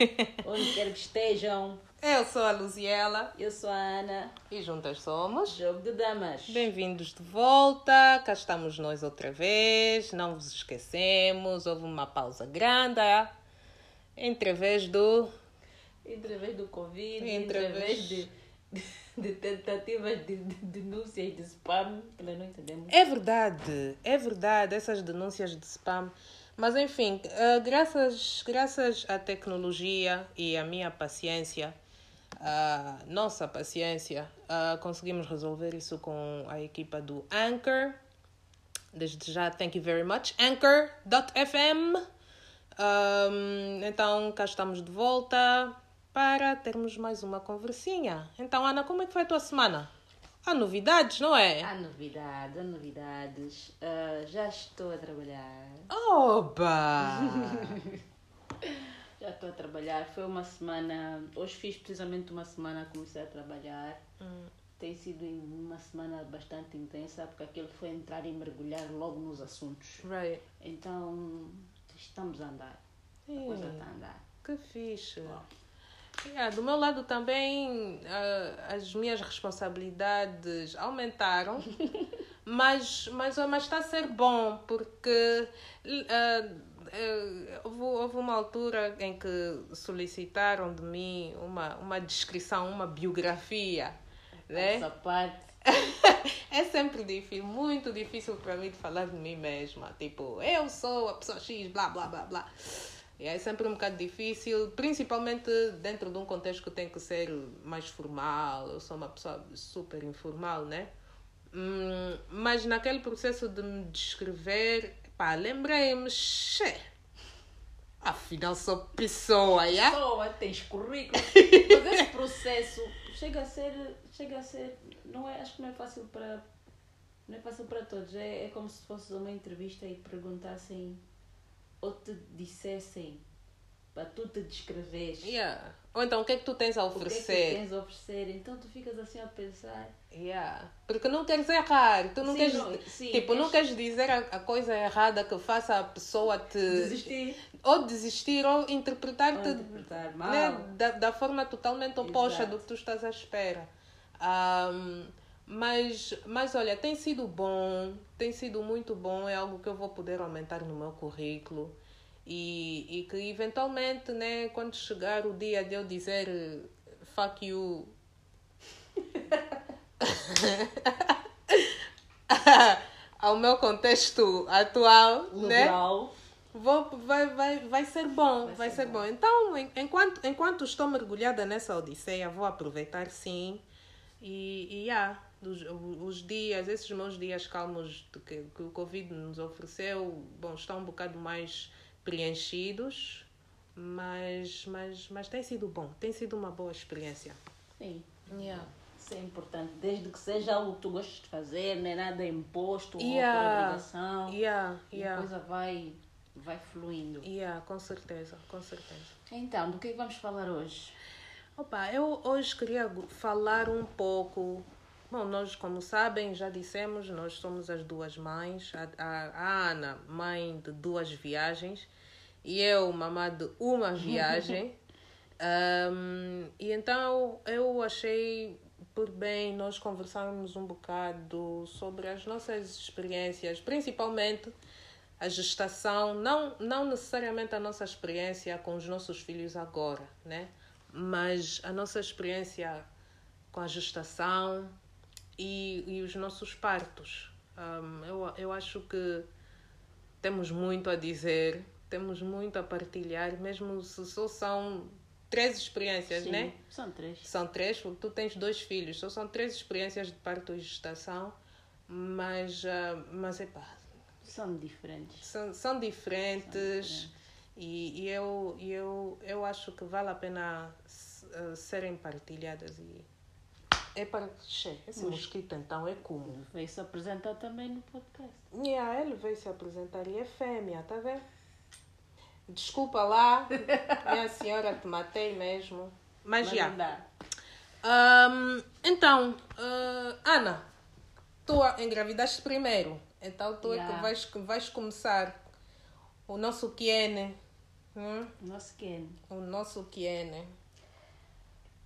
onde quer que estejam. Eu sou a Luziela Eu sou a Ana, e juntas somos. Jogo de Damas. Bem-vindos de volta, cá estamos nós outra vez, não vos esquecemos, houve uma pausa grande entre a vez do. Através do Covid, Entre através de, de tentativas de, de denúncias de spam, que nós não entendemos. É verdade, é verdade, essas denúncias de spam. Mas enfim, eh, graças, graças à tecnologia e à minha paciência, a nossa paciência, ah, conseguimos resolver isso com a equipa do Anchor. Desde já, thank you very much. Anchor.fm. Um, então, cá estamos de volta para termos mais uma conversinha. Então, Ana, como é que foi a tua semana? Há novidades, não é? Há novidades, há novidades. Ah, já estou a trabalhar. Oba! Já estou a trabalhar. Foi uma semana. Hoje fiz precisamente uma semana comecei a trabalhar. Tem sido uma semana bastante intensa porque aquilo foi entrar e mergulhar logo nos assuntos. right. Então estamos a andar. A coisa está a andar. Que fixe. Bom. Yeah, do meu lado também ah, as minhas responsabilidades aumentaram, mas, mas, mas está a ser bom porque ah, ah, houve, houve uma altura em que solicitaram de mim uma, uma descrição, uma biografia. Né? Essa parte. É sempre difícil, muito difícil para mim de falar de mim mesma. Tipo, eu sou a pessoa X, blá, blá, blá, blá. E é sempre um bocado difícil, principalmente dentro de um contexto que tem que ser mais formal. Eu sou uma pessoa super informal, né? Hum, mas naquele processo de me descrever, pá, lembrei-me, afinal sou pessoa, yeah? Pessoa, tens currículo. Mas esse processo chega a ser. Chega a ser. Não é, acho que não é fácil para. Não é fácil para todos. É, é como se fosse uma entrevista e perguntassem ou te dissessem para tu te descreveres. Yeah. Ou então, o que é que tu tens a O que é que oferecer? tens a oferecer? Então tu ficas assim a pensar. Yeah. Porque não queres errar. Tu não Sim, queres, não- sim, tipo, não queres- queres dizer a, a coisa errada que faça a pessoa te. Desistir. Ou desistir ou interpretar-te Ou interpretar mal. né, da, da forma totalmente oposta Exato. do que tu estás à espera. Ahm, mas, mas olha, tem sido bom, tem sido muito bom, é algo que eu vou poder aumentar no meu currículo. E, e que eventualmente, né, quando chegar o dia de eu dizer eh, fuck you ao meu contexto atual, né? Legal. Vou, vai, vai, vai ser bom, vai, Vai ser, ser bom. Então, en- enquanto, enquanto estou mergulhada nessa odisseia, vou aproveitar sim. E, e yeah, os, os dias, esses meus dias calmos que, que o Covid nos ofereceu, bom, estão um bocado mais preenchidos, mas, mas, mas tem sido bom, tem sido uma boa experiência. Sim. Yeah. Isso é importante. Desde que seja algo que tu gostes de fazer, não é nada imposto ou por Yeah. obrigação. Yeah, E a yeah, coisa vai, vai fluindo. yeah, com certeza, com certeza. Então, do que é que vamos falar hoje? Opa, eu hoje queria falar um pouco. Bom, nós, como sabem, já dissemos, nós somos as duas mães. A, a, a Ana, mãe de duas viagens, e eu, mamã de uma viagem. Ahm, e então eu achei por bem nós conversarmos um bocado sobre as nossas experiências, principalmente a gestação, não, não necessariamente a nossa experiência com os nossos filhos agora, né? Mas a nossa experiência com a gestação e, e os nossos partos. Ahm, eu, eu acho que temos muito a dizer, temos muito a partilhar, mesmo se só são três experiências, Sim, né? São três. São três, porque tu tens dois filhos, só são três experiências de parto e gestação, mas, ah, mas epá, São diferentes. são, são diferentes e, e eu, eu, eu acho que vale a pena ah, serem partilhadas e é para che, esse Mas- mosquito então é como Veio se apresentar também no podcast. yeah, ele veio se apresentar e é fêmea tá vendo desculpa lá minha senhora te matei mesmo mas Mas já. Ahm, então, ah, Ana, tu engravidaste primeiro, então tu é Yeah. que vais, vais começar o nosso Kiene. Hum? Nossa, que O nosso Kiene.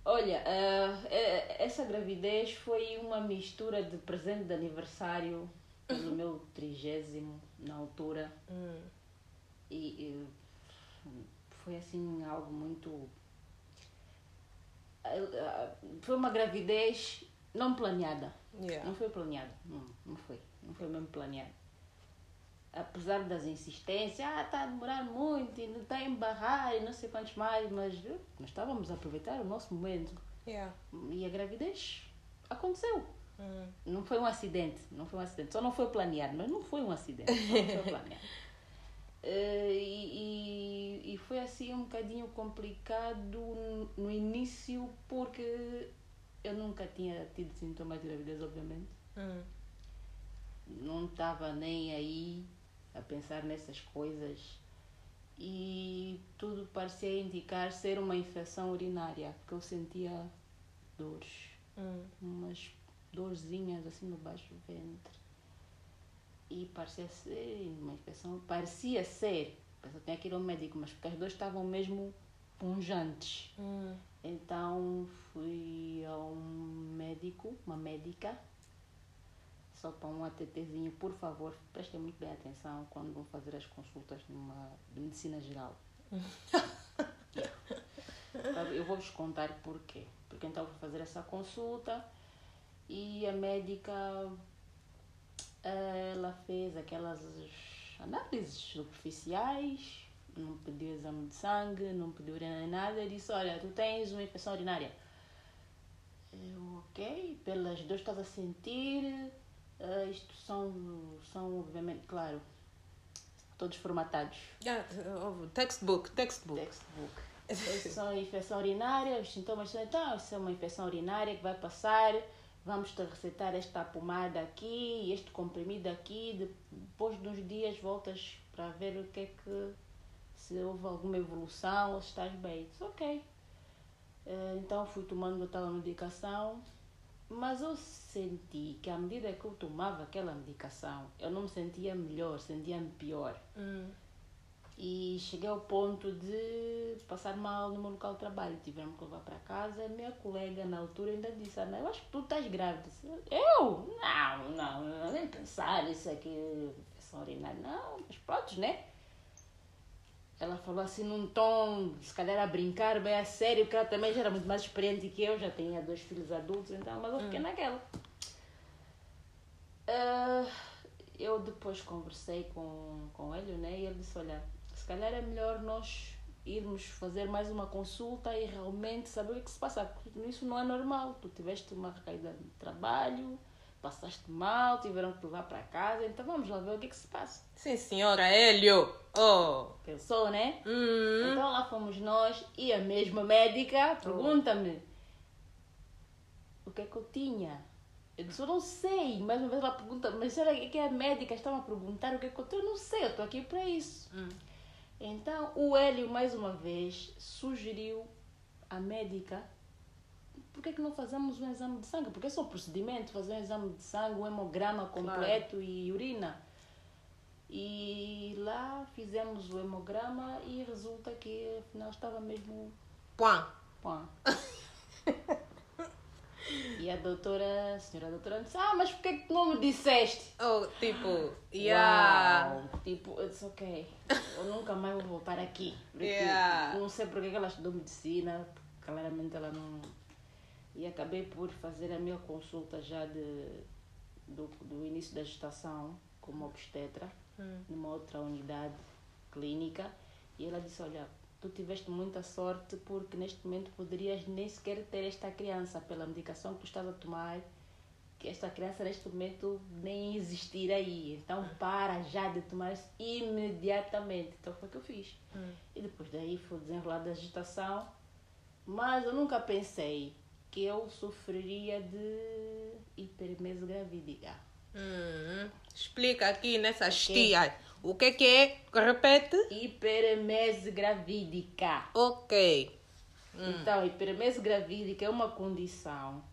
Olha, eh, essa gravidez foi uma mistura de presente de aniversário pelo meu trigésimo na altura Hum. e, eh, foi assim algo muito ah, foi uma gravidez não planeada Yeah. não foi planeado não, não foi não foi mesmo planeado apesar das insistências ah está a demorar muito e não está a embarrar e não sei quantos mais mas nós estávamos a aproveitar o nosso momento Yeah. e a gravidez aconteceu Hum. não foi um acidente, não foi um acidente. Só não foi planeado, mas não foi um acidente, não foi planeado. Eh, e, e, e foi assim um bocadinho complicado no, no início porque eu nunca tinha tido sintomas de gravidez, obviamente. Hum. Não estava nem aí a pensar nessas coisas e tudo parecia indicar ser uma infecção urinária, porque eu sentia dores Hum. umas dorzinhas assim no baixo ventre. E parecia ser uma infecção, parecia ser, eu tinha que ir ao médico, mas porque as dores estavam mesmo punjantes. Hum. Então fui a um médico, uma médica, só para um ATTzinho, por favor, prestem muito bem atenção quando vão fazer as consultas numa de medicina geral. Eu vou-vos contar porquê. Porque então fui fazer essa consulta e a médica ela fez aquelas análises superficiais, não pediu exame de sangue, não pediu nada, e disse, olha, tu tens uma infecção urinária. Eu, ok, pelas dores que estás a sentir, eh, isto são, são, obviamente, claro, todos formatados. Yeah, textbook, textbook. Textbook. São infecção urinária, os sintomas são, então, isso é uma infecção urinária que vai passar, vamos te receitar esta pomada aqui, este comprimido aqui, depois de uns dias voltas para ver o que é que, se houve alguma evolução ou se estás bem. Disse, ok. Eh, Então fui tomando tal medicação, mas eu senti que à medida que eu tomava aquela medicação, eu não me sentia melhor, sentia-me pior. Hum. E cheguei ao ponto de passar mal no meu local de trabalho. Tiveram que levar para casa. A minha colega, na altura, ainda disse: Ana, eu acho que tu estás grávida. Eu? Não, não, não, nem pensar isso aqui, infecção urinária. Não, mas pronto, né? Ela falou assim num tom, se calhar a brincar, bem a sério, porque ela também já era muito mais experiente que eu, já tinha dois filhos adultos, então, mas eu fiquei naquela. Ah, eu depois conversei com, com ele, né? E ele disse, olha, se calhar é melhor nós irmos fazer mais uma consulta e realmente saber o que se passa. Porque isso não é normal. Tu tiveste uma recaída de trabalho, passaste mal, tiveram que te levar para casa, então vamos lá ver o que, que se passa. Sim, senhora Hélio. Oh. Pensou, né? Hum. Então lá fomos nós e a mesma médica pergunta-me o que é que eu tinha. Eu disse, eu não sei. Mais uma vez ela pergunta, mas será que a médica estava a perguntar o que é que eu tenho? Eu não sei, eu estou aqui para isso. Hum. Então o Hélio, mais uma vez, sugeriu à médica por que, é que não fazemos um exame de sangue? Porque é só um procedimento, fazer um exame de sangue, um hemograma completo e urina. E lá fizemos o hemograma e resulta que afinal estava mesmo Pã. pã. E a doutora, a senhora doutora disse, ah, mas por que tu não me disseste? Oh, tipo, yeah. Uau. Tipo, eu disse, ok, eu nunca mais vou voltar aqui. Porque Yeah. Não sei porque que ela estudou medicina, claramente ela não... E acabei por fazer a minha consulta já de, do, do início da gestação como obstetra, Hum. numa outra unidade clínica. E ela disse, olha, tu tiveste muita sorte porque neste momento poderias nem sequer ter esta criança pela medicação que tu estás a tomar que esta criança neste momento nem existir aí. Então para já de tomar isso imediatamente. Então foi o que eu fiz. Hum. E depois daí foi desenrolar da gestação. Mas eu nunca pensei que eu sofreria de hipermese gravídica. Hum. Explica aqui nessas tias. O que que é? Repete. Hipermese gravídica. Ok. Então, hipermese gravídica é uma condição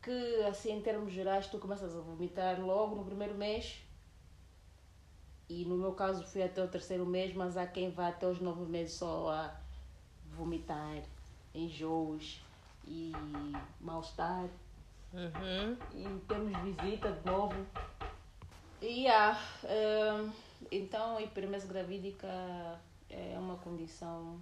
que, assim, em termos gerais, tu começas a vomitar logo no primeiro mês. E no meu caso fui até o terceiro mês, mas há quem vá até os nove meses só a vomitar, enjoos e mal-estar. Uhum. E temos visita de novo. E yeah, hum, então, hipermese gravídica é uma condição.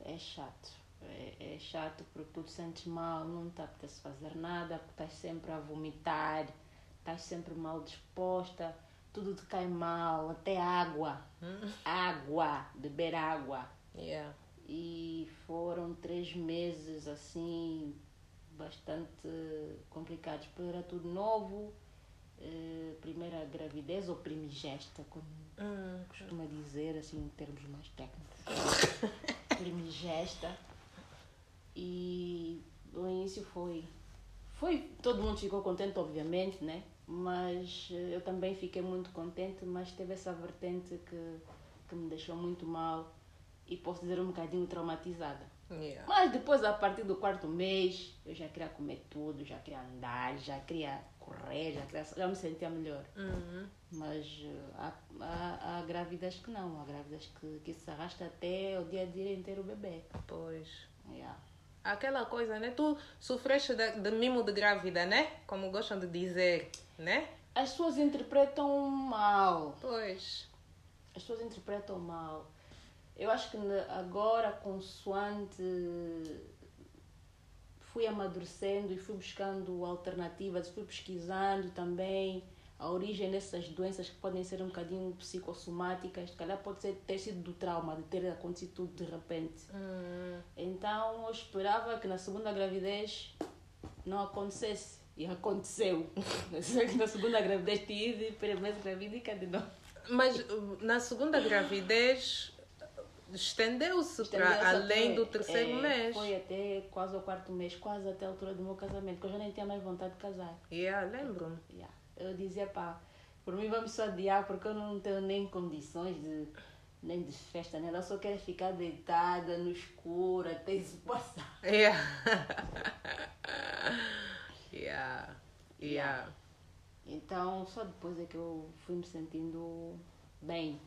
É chato. É, é chato porque tu te sentes mal, não te apetece fazer nada, porque estás sempre a vomitar, estás sempre mal disposta, tudo te cai mal, até água. Água, beber água. Yeah. E foram três meses assim, bastante complicados, porque era tudo novo. eh, primeira gravidez ou primigesta, como Hum. costuma dizer, assim, em termos mais técnicos. primigesta. E o início foi. Foi. Todo mundo ficou contente, obviamente, né? Mas eh, eu também fiquei muito contente, mas teve essa vertente que, que me deixou muito mal e posso dizer um bocadinho traumatizada. Yeah. Mas depois, a partir do quarto mês, eu já queria comer tudo, já queria andar, já queria correr, já, queria, já me sentia melhor. Uhum. Mas eh, há, há, há grávidas que não, há grávidas que, que se arrasta até o dia a dia inteiro o bebê. Pois. Yeah. Aquela coisa, né? Tu sofreste de, de mimo de grávida, né? Como gostam de dizer, né? As pessoas interpretam mal. Pois. As pessoas interpretam mal. Eu acho que agora, consoante fui amadurecendo e fui buscando alternativas, fui pesquisando também a origem dessas doenças que podem ser um bocadinho psicossomáticas, se calhar pode ser, ter sido do trauma, de ter acontecido tudo de repente. Hum. Então eu esperava que na segunda gravidez não acontecesse. E aconteceu. na segunda gravidez tive, primeira vez gravídica de novo. Mas na segunda gravidez estendeu-se Estendeu-se para além até- do terceiro é, mês. Foi até quase o quarto mês, quase até a altura do meu casamento, que eu já nem tinha mais vontade de casar. Yeah, lembro-me. Yeah. Eu dizia, pá, por mim vamos só adiar, porque eu não tenho nem condições de nem de festa, nada. Eu só quero ficar deitada no escuro até isso passar. Yeah. yeah. Yeah. Então, só depois é que eu fui me sentindo bem,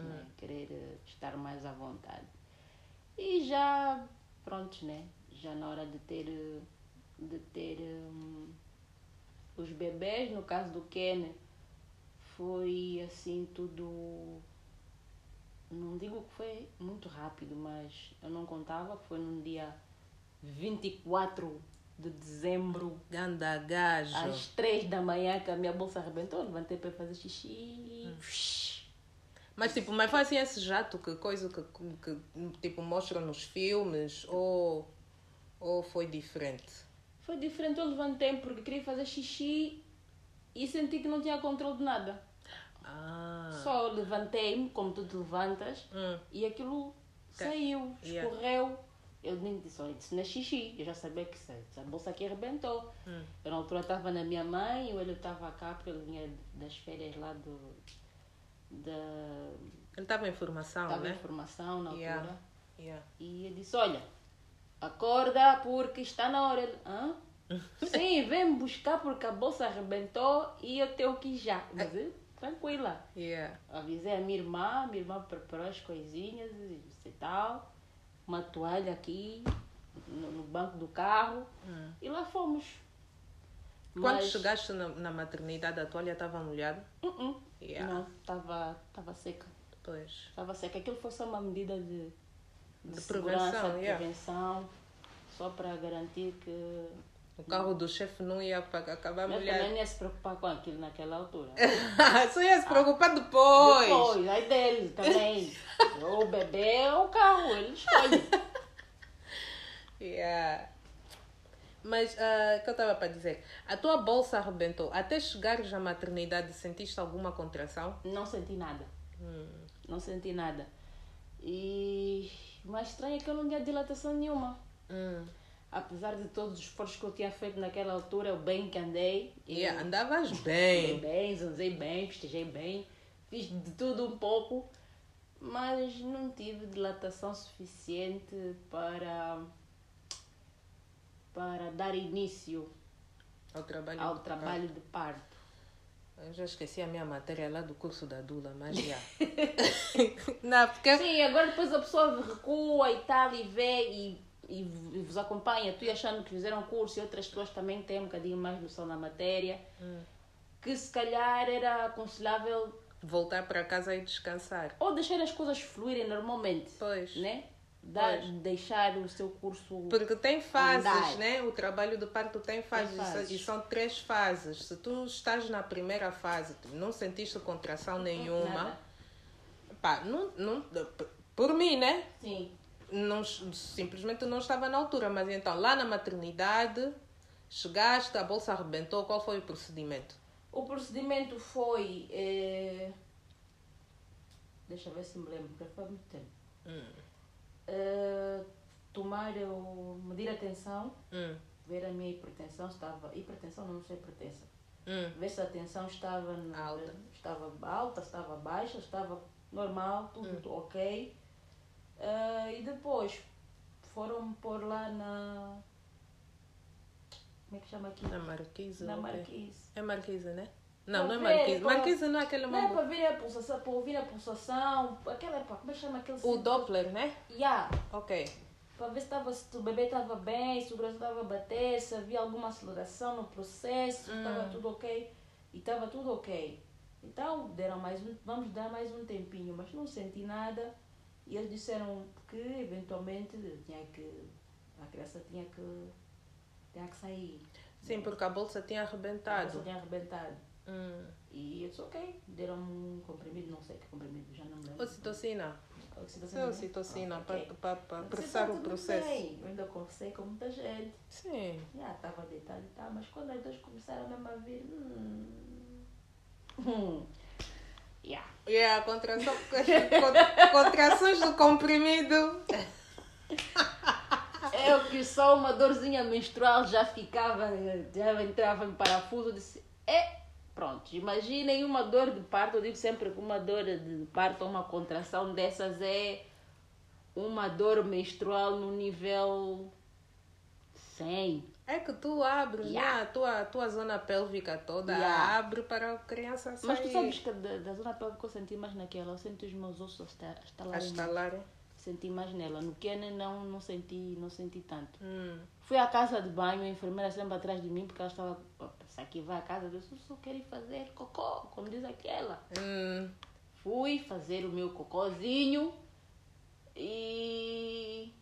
Hum. né? querer eh, estar mais à vontade. E já, pronto, né? Já na hora de ter, eh, de ter hum, os bebês, no caso do Ken, foi assim tudo. Não digo que foi muito rápido, mas eu não contava, foi num dia 24 de dezembro Ganda gajo. às três da manhã que a minha bolsa arrebentou, levantei para fazer xixi e. Mas tipo, mas foi assim esse jato que coisa que, que tipo mostram nos filmes ou ou foi diferente? Foi diferente, eu levantei porque queria fazer xixi e senti que não tinha controle de nada. Ah. Só levantei-me, como tu te levantas, Hum. e aquilo saiu, Yeah. escorreu. Eu nem disse, olha, isso não é xixi. Eu já sabia que isso, essa bolsa aqui arrebentou. Hum. Eu na altura estava na minha mãe, ou ele estava cá, porque ele vinha das férias lá do. Da. Ele estava em formação, Estava em né? formação na altura. Yeah. E eu disse, olha, acorda porque está na hora. Ele, hã? Sim, vem buscar porque a bolsa arrebentou e eu tenho que ir já. Mas eu, tranquila. Yeah. Avisei a minha irmã, minha irmã preparou as coisinhas e e tal. Uma toalha aqui no, no banco do carro. Hum. E lá fomos. Quando Mas- chegaste na, na maternidade, a toalha estava molhada? Uh-uh. Yeah. Não, estava tava seca. Pois. Estava seca. Aquilo foi só uma medida de, de, De prevenção, de yeah. prevenção. Só para garantir que O carro do chefe não ia acabar Mas molhado. também não ia se preocupar com aquilo naquela altura. Só ia se preocupar depois. Depois, aí dele também. o bebê ou o carro, ele escolhe. Yeah. Mas ah, o que eu estava para dizer? A tua bolsa arrebentou. Até chegares à maternidade, sentiste alguma contração? Não senti nada. Hum. Não senti nada. E o mais estranho é que eu não tinha dilatação nenhuma. Hum. Apesar de todos os esforços que eu tinha feito naquela altura, o bem que andei. eu Yeah, andavas bem. bem, zanzei bem, festejei bem, fiz de tudo um pouco, mas não tive dilatação suficiente para, para dar início Ao trabalho ao do trabalho de parto. parto. Eu já esqueci a minha matéria lá do curso da Dula, mas já. Não, porque... Sim, agora depois a pessoa recua e tal e vê e, e e vos acompanha. Tu achando que fizeram curso e outras pessoas também têm um bocadinho mais noção da matéria. Que se calhar era aconselhável Voltar para casa e descansar. ou deixar as coisas fluírem normalmente. Pois. Né? Pois. deixar o seu curso. Porque tem fases, Andar. né? O trabalho do parto tem fases, fases. e são três fases. Se tu estás na primeira fase, não sentiste contração nenhuma, pá, não, não, por mim, né? Sim. Não, simplesmente não estava na altura. Mas então, lá na maternidade, chegaste, a bolsa arrebentou, qual foi o procedimento? O procedimento foi. eh, Deixa eu ver se me lembro, porque foi muito tempo. Tomar o. medir a tensão, Hum, ver a minha hipertensão, estava. Hipertensão, não sei hipertensa. hum, Ver se a tensão estava Alta. estava alta, estava baixa, estava normal, tudo ok. Eh, e depois foram pôr lá na. Como é que chama aqui? na marquise. Na. Marquise. É marquise, né? Não, não é marquise. para- Marquise não é aquele Não é mambo. para ver a pulsação, para ouvir a pulsação, aquela, pá, como é que chama aquele O Doppler, né? Yeah, Ok. para ver se, tava, se o bebê estava bem, se o coração estava a bater, se havia alguma aceleração no processo, se estava tudo ok. E estava tudo ok. Então, deram mais um, vamos dar mais um tempinho, mas não senti nada. E eles disseram que, eventualmente, tinha que, a criança tinha que, tinha que sair. Sim, porque a bolsa tinha A arrebentado. criança tinha arrebentado. Hum. E eu disse, ok, deram um comprimido, não sei que comprimido, já não me lembro. Ocitocina. Oxitocina. Sim, ocitocina, Ah, ok. para para apressar tá o processo. bem. Eu ainda conversei com muita gente. Sim. Já estava deitado e tal, mas quando as duas começaram mesmo a vir. Hum, hum, yeah. A contração, con- contrações do comprimido. Eu que só uma dorzinha menstrual já ficava, já entrava em parafuso, disse, é, pronto, imaginem uma dor de parto, eu digo sempre que uma dor de parto ou uma contração dessas é uma dor menstrual no nível 100. É que tu abres, Yeah. né? A tua, tua zona pélvica toda Yeah. abre para a criança sair. Mas tu sabes que da, da zona pélvica eu senti mais naquela, eu senti os meus ossos a esta- a estalarem. estalar. Senti mais nela, no Kenny não, não senti, não senti tanto. Hum. Fui à casa de banho, a enfermeira sempre atrás de mim, porque ela estava. "Opa, Se aqui vai à casa, só quero ir fazer cocô, como diz aquela. Hum. Fui fazer o meu cocôzinho e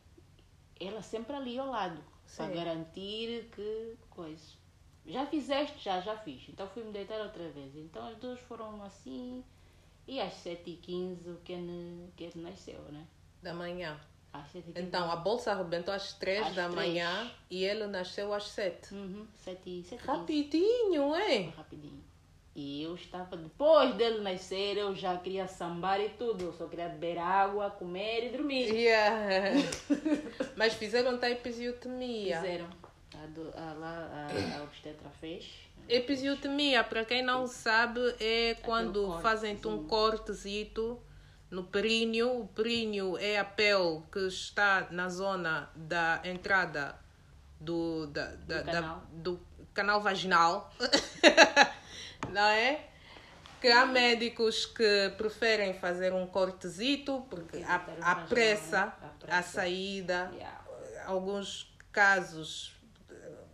ela sempre ali ao lado, para garantir que coisa. Já fizeste? Já, já fiz. Então fui me deitar outra vez. Então as duas foram assim. E às 7h15 o Ken, Ken nasceu, né? Da manhã. Às 7h15. Então, a bolsa arrebentou às 3 Às da três. manhã e ele nasceu às 7. Uhum, 7 7 Rapidinho, hein? rapidinho. E eu estava, depois dele nascer, eu já queria sambar e tudo. Eu só queria beber água, comer e dormir. Yeah. Mas fizeram-te a episiotomia. Fizeram. A, do, a, lá, a, a obstetra fez. Episiotomia, para quem não sabe, é quando fazem-te um cortezito no períneo. O períneo é a pele que está na zona da entrada do, da, da- da- canal. do canal vaginal. não é? Que há médicos que preferem fazer um cortezito porque Evitar o vaginal, apressa né? a saída Yeah. alguns casos,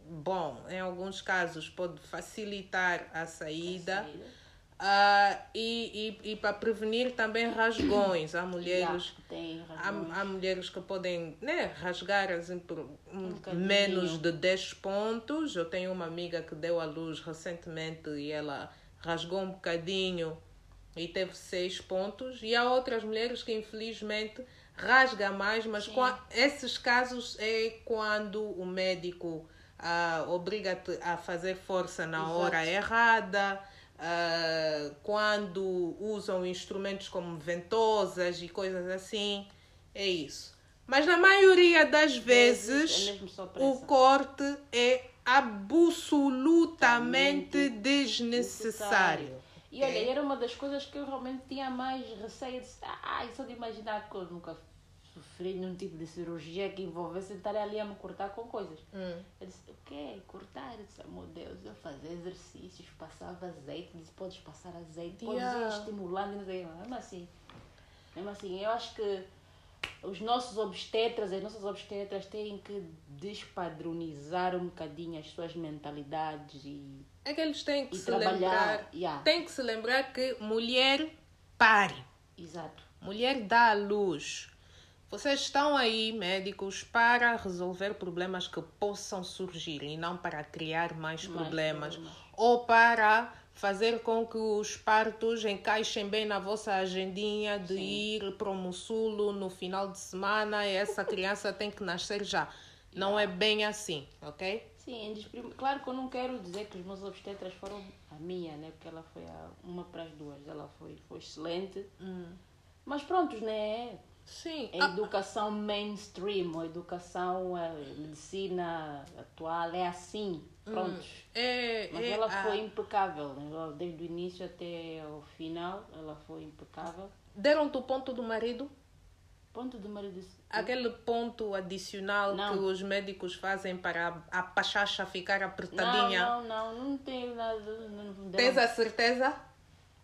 bom, em alguns casos pode facilitar a saída. Saída. Ah, e e, e para prevenir também rasgões. Há mulheres, Yeah, razão. há, há mulheres que podem né, rasgar assim, por um- menos de 10 pontos. Eu tenho uma amiga que deu à luz recentemente e ela rasgou um bocadinho e teve 6 pontos. E há outras mulheres que infelizmente rasga mais, mas Sim. qua- esses casos é quando o médico ah, obriga-te a fazer força na Exato. hora errada, ah, quando usam instrumentos como ventosas e coisas assim. É isso. Mas na maioria das vezes, é mesmo só o corte é absolutamente desnecessário. E olha, era uma das coisas que eu realmente tinha mais receio de ah, só de imaginar que eu nunca sofri num tipo de cirurgia que envolvesse estar ali a me cortar com coisas. Hum. Eu disse, o quê? Cortar? Eu disse, meu Deus, eu fazia exercícios, passava azeite, disse, podes passar azeite, podes Yeah. ir estimulando, não sei, mesmo assim. Mesmo assim, eu acho que os nossos obstetras, as nossas obstetras têm que despadronizar um bocadinho as suas mentalidades e, É que eles têm que se trabalhar. lembrar. Yeah. Tem que se lembrar que mulher pare. Exato. Mulher dá à luz. Vocês estão aí, médicos, para resolver problemas que possam surgir e não para criar mais, Mais problemas. problemas. Ou para fazer com que os partos encaixem bem na vossa agendinha de ir para o Mussulo no final de semana e essa criança tem que nascer já. Não é bem assim, ok? Sim, claro que eu não quero dizer que os meus obstetras foram a minha, né? Porque ela foi a, uma para as duas. Ela foi, foi excelente. Mas prontos, né? Sim. A educação mainstream, a educação, a medicina atual é assim. Prontos. É, Mas é ela a- foi impecável. né? Desde o início até o final, ela foi impecável. Deram-te o ponto do marido? Ponto do marido. Aquele ponto adicional Não. que os médicos fazem para a pachacha ficar apertadinha. Não, não, não, não tem nada. Não, não Tens a certeza?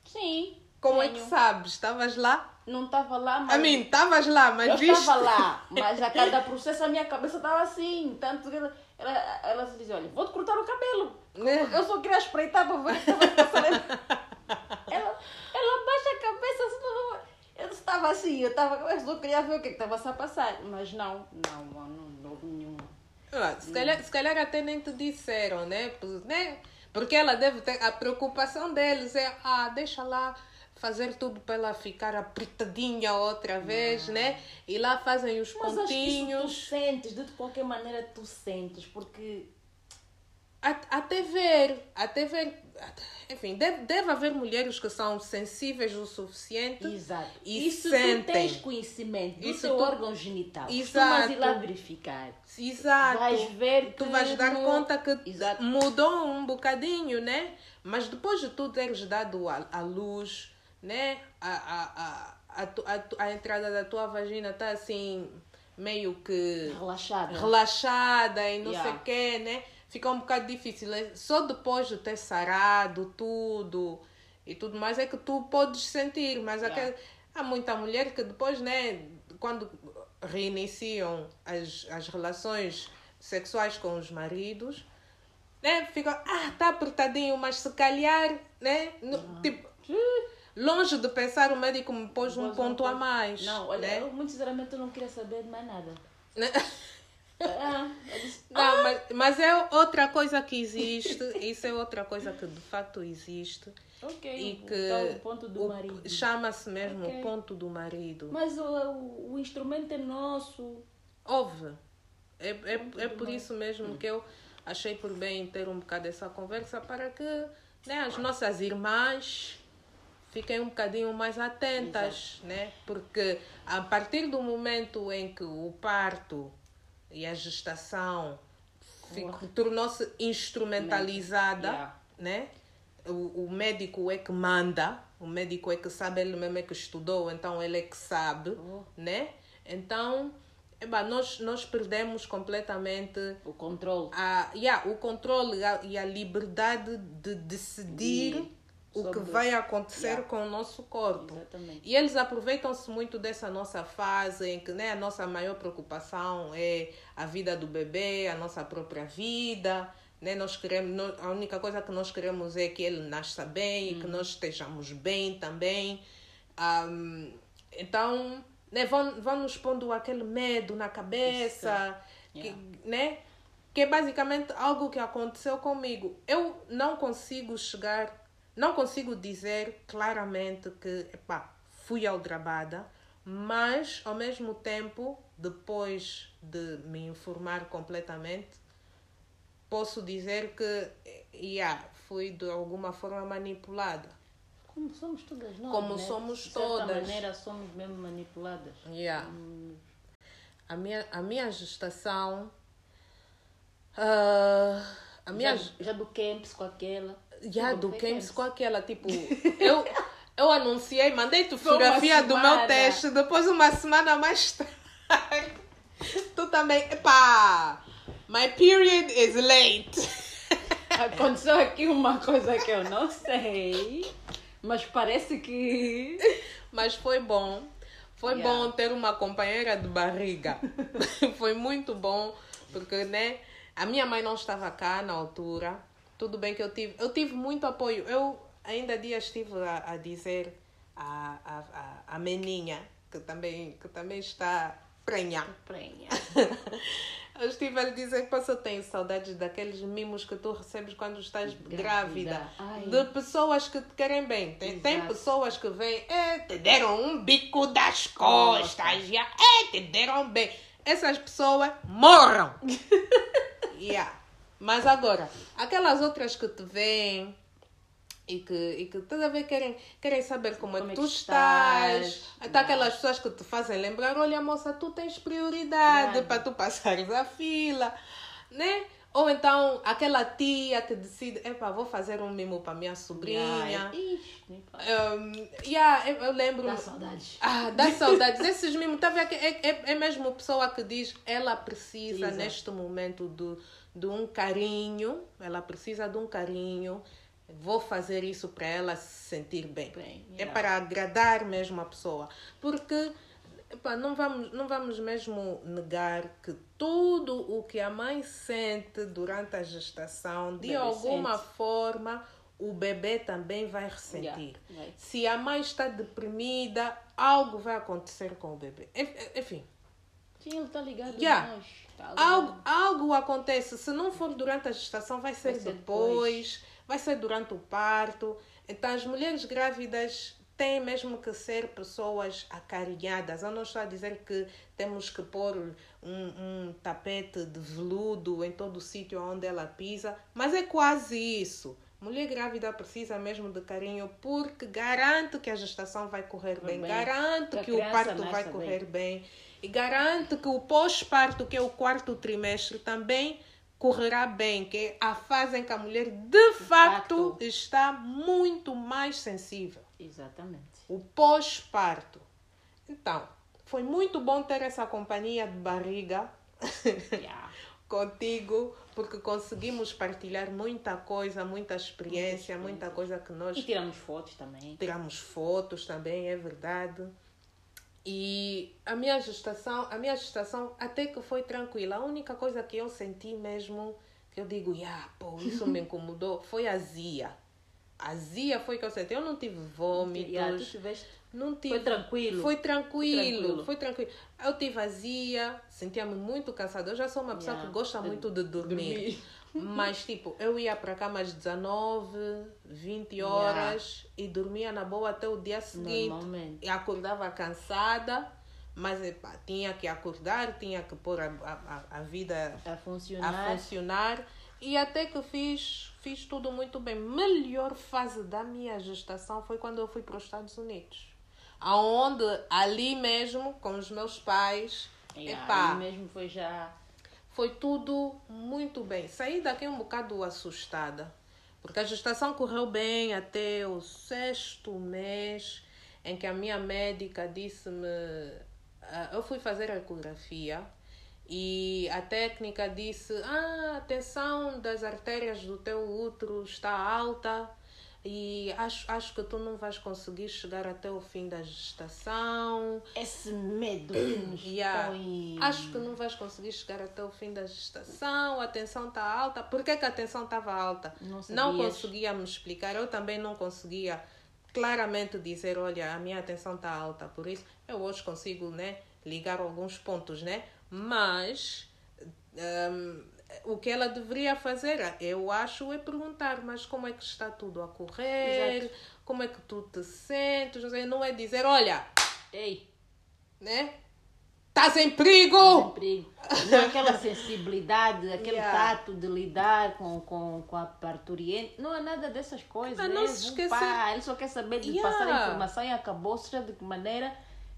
Sim. Como é que sabes? Estavas lá? Não estava lá, mas. A mim, estavas lá, mas eu viste? estava lá, mas a cada processo a minha cabeça estava assim. Tanto que ela, ela, ela se dizia: Olha, vou-te cortar o cabelo. Né? Eu só queria espreitar para ver o que estava passando. ela, ela baixa a cabeça assim. não- Eu estava assim, eu, estava, eu só queria ver o que estava a passar. Mas não, não, não, não houve nenhum. Ah, Se calhar, se calhar até nem te disseram, né? Né? Porque ela deve ter. A preocupação deles é: ah, deixa lá fazer tudo para ela ficar apertadinha outra vez, né? E lá fazem os Mas acho que isso tu pontinhos. sentes, de qualquer maneira tu sentes, porque Até ver, até ver. Enfim, deve, deve haver mulheres que são sensíveis o suficiente. Exato. E E se tu sentem. tens conhecimento do Isso teu tu- órgão genital, Exato. costumas ir lá verificar. Exato. Vais ver tu que vais dar não- conta que Exato. mudou um bocadinho, né? Mas depois de tu teres dado a luz, né? A, a, a, a, a, entrada da tua vagina tá assim, meio que Relaxada. relaxada e não Yeah. sei o quê, né? Fica um bocado difícil. É Só depois de ter sarado tudo e tudo mais é que tu podes sentir. Mas Yeah. aquele- há muita mulher que depois, né? Quando reiniciam as, as relações sexuais com os maridos, né? Fica, ah, tá apertadinho, mas se calhar, né? no- Tipo, longe de pensar, o médico me pôs um ponto a ponto. mais. Não, olha, né? eu muito sinceramente eu não queria saber de mais nada. Né? Ah, disse, Não, mas, mas é outra coisa que existe, isso é outra coisa que de facto existe ok, e que então, o ponto do o- marido. chama-se mesmo Ok. o ponto do marido. Mas o, o, o instrumento é nosso. Houve. É, é, é por isso mesmo que eu achei por bem ter um bocado essa conversa para que né, as nossas irmãs fiquem um bocadinho mais atentas, né? Porque a partir do momento em que o parto e a gestação tornou-se instrumentalizada, Yeah. né? O, o médico é que manda, o médico é que sabe, ele mesmo é que estudou, então ele é que sabe, Oh. né? Então, eba, nós, nós perdemos completamente O controle. a, yeah, o controle a- e a liberdade de decidir De- o que vai acontecer Yeah. com o nosso corpo. Exatamente. E eles aproveitam-se muito dessa nossa fase em que né, a nossa maior preocupação é a vida do bebê, a nossa própria vida. Né? Nós queremos, a única coisa que nós queremos é que ele nasça bem e que nós estejamos bem também. Ahm, então, né, vão, vão nos pondo aquele medo na cabeça, que, Yeah. né? que é basicamente algo que aconteceu comigo. Eu não consigo chegar, não consigo dizer claramente que epá, fui aldrabada, mas ao mesmo tempo, depois de me informar completamente, posso dizer que yeah, fui de alguma forma manipulada. Como somos todas nós. Como né? somos De certa todas. maneira somos mesmo manipuladas. Yeah. Hum, A minha, a minha gestação. ah, a minha, já, já do camps com aquela. Já Tudo do Camps camps. com aquela, tipo, eu, eu anunciei, mandei-te Foi uma fotografia do meu teste, depois uma semana mais tarde. tu também. Epá! My period is late. Aconteceu aqui uma coisa que eu não sei, mas parece que. Mas foi bom. Foi Yeah. bom ter uma companheira de barriga. foi muito bom, porque, né? A minha mãe não estava cá na altura. Tudo bem que eu tive. Eu tive muito apoio. Eu ainda dias estive a, a dizer à, à, à, à meninha, que também, que também está prenha. Prenha. Eu estive a lhe dizer que posso, eu tenho saudades daqueles mimos que tu recebes quando estás grávida. Grávida. De pessoas que te querem bem. Tem, tem pessoas que vêm, é, te deram um bico das costas, já, é, te deram bem. Essas pessoas morram. yeah. Mas agora, aquelas outras que te veem e que, e que toda vez querem, querem saber como, é que tu estás. estás. Até aquelas pessoas que te fazem lembrar, olha moça, tu tens prioridade para tu passares a fila, né? Ou então aquela tia que decide, epa, vou fazer um mimo para minha sobrinha. Ixi. Um, yeah, eu, eu lembro. Dá saudades. Ah, dá saudades. Esses mimos, tá vendo? É, é, é mesmo pessoa que diz ela precisa Precisa. neste momento do, de um carinho, ela precisa de um carinho. Vou fazer isso para ela se sentir bem. Bem, É yeah. para agradar mesmo a pessoa. Porque epá, não, vamos, não vamos mesmo negar que tudo o que a mãe sente durante a gestação, de alguma sente. forma, o bebê também vai ressentir. Yeah, vai. Se a mãe está deprimida, algo vai acontecer com o bebê. Enf- Enfim, Sim, ele está ligado Yeah. a nós. Tá algo, algo acontece. Se não for durante a gestação, vai ser, Vai ser depois, vai ser durante o parto. Então, as mulheres grávidas têm mesmo que ser pessoas acarinhadas. Eu não estou a dizer que temos que pôr um, um tapete de veludo em todo o sítio onde ela pisa, mas é quase isso. Mulher grávida precisa mesmo de carinho porque garante que a gestação vai correr bem, bem. garante Que que o parto vai correr bem e garante que o pós-parto, que é o quarto trimestre, também correrá bem, que é a fase em que a mulher de facto facto. está muito mais sensível. Exatamente. O pós-parto. Então, foi muito bom ter essa companhia de barriga Yeah. contigo, porque conseguimos partilhar muita coisa, muita experiência, muita coisa que nós E tiramos fotos também. tiramos fotos também, é verdade. E a minha gestação, a minha gestação até que foi tranquila. A única coisa que eu senti mesmo, que eu digo, yeah, pô, isso me incomodou, foi azia. Azia foi que eu senti. Eu não tive vômitos, Yeah, tiveste... não tive... Foi tranquilo. Foi tranquilo, Tranquilo. foi tranquilo. Eu tive azia, sentia-me muito cansada. Eu já sou uma pessoa Yeah. que gosta muito de dormir. Mas, tipo, eu ia para cá às 19, 20 horas e dormia na boa até o dia seguinte. E acordava cansada, mas epá, tinha que acordar, tinha que pôr a, a, a vida A funcionar. a funcionar. E até que fiz, fiz tudo muito bem. Melhor fase da minha gestação foi quando eu fui para os Estados Unidos. Aonde, ali mesmo, com os meus pais, Yeah, epá, aí mesmo foi já... foi tudo muito bem. Saí daqui um bocado assustada, porque a gestação correu bem até o sexto mês, em que a minha médica disse-me. ah, Eu fui fazer a ecografia e a técnica disse: Ah, a tensão das artérias do teu útero está alta. E acho, acho que tu não vais conseguir chegar até o fim da gestação. Esse medo que nos Yeah. põe... Acho que não vais conseguir chegar até o fim da gestação, a tensão está alta. Por que, que a tensão estava alta? Não não conseguia me explicar. Eu também não conseguia claramente dizer, olha, a minha atenção está alta. Por isso, eu hoje consigo né, ligar alguns pontos, né? Mas hum, o que ela deveria fazer, eu acho, é perguntar, mas como é que está tudo a correr? Exato. Como é que tu te sentes? Não sei, Não é dizer, olha, Ei, né? Estás em perigo! sem perigo. Não, aquela sensibilidade, aquele Yeah. tato de lidar com, com, com a parturiente. Não há nada dessas coisas. Ah, não é se esquecer- pá, Ele só quer saber de Yeah. passar a informação e acabou, seja de que maneira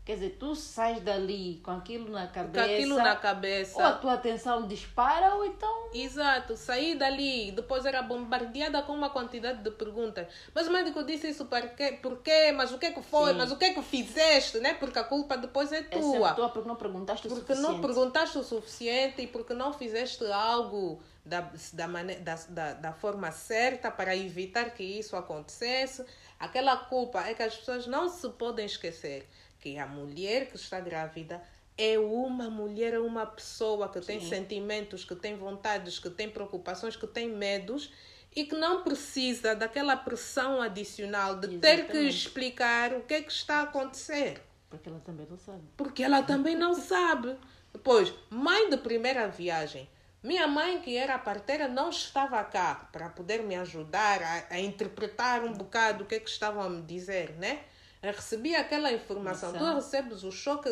Quer dizer, tu sais dali com aquilo na cabeça. Com aquilo na cabeça. Ou a tua atenção dispara, ou então. Exato, saí dali, depois era bombardeada com uma quantidade de perguntas. Mas o médico disse isso para quê? Por quê? Mas o que é que foi? Sim. Mas o que é que fizeste? Né? Porque a culpa depois é É tua. sempre tua porque não perguntaste o Porque suficiente. não perguntaste o suficiente e porque não fizeste algo da, da, mane- da, da, da forma certa para evitar que isso acontecesse. Aquela culpa é que as pessoas não se podem esquecer que a mulher que está grávida é uma mulher, é uma pessoa que tem Sim. sentimentos, que tem vontades, que tem preocupações, que tem medos e que não precisa daquela pressão adicional de ter que Exatamente. explicar o que é que está a acontecer Porque ela também não sabe. porque ela também não sabe. Depois, mãe de primeira viagem. Minha mãe, que era parteira, não estava cá para poder me ajudar a, a interpretar um bocado o que é que estavam a me dizer, né? Eu recebi aquela informação. Informação. Tu recebes o choque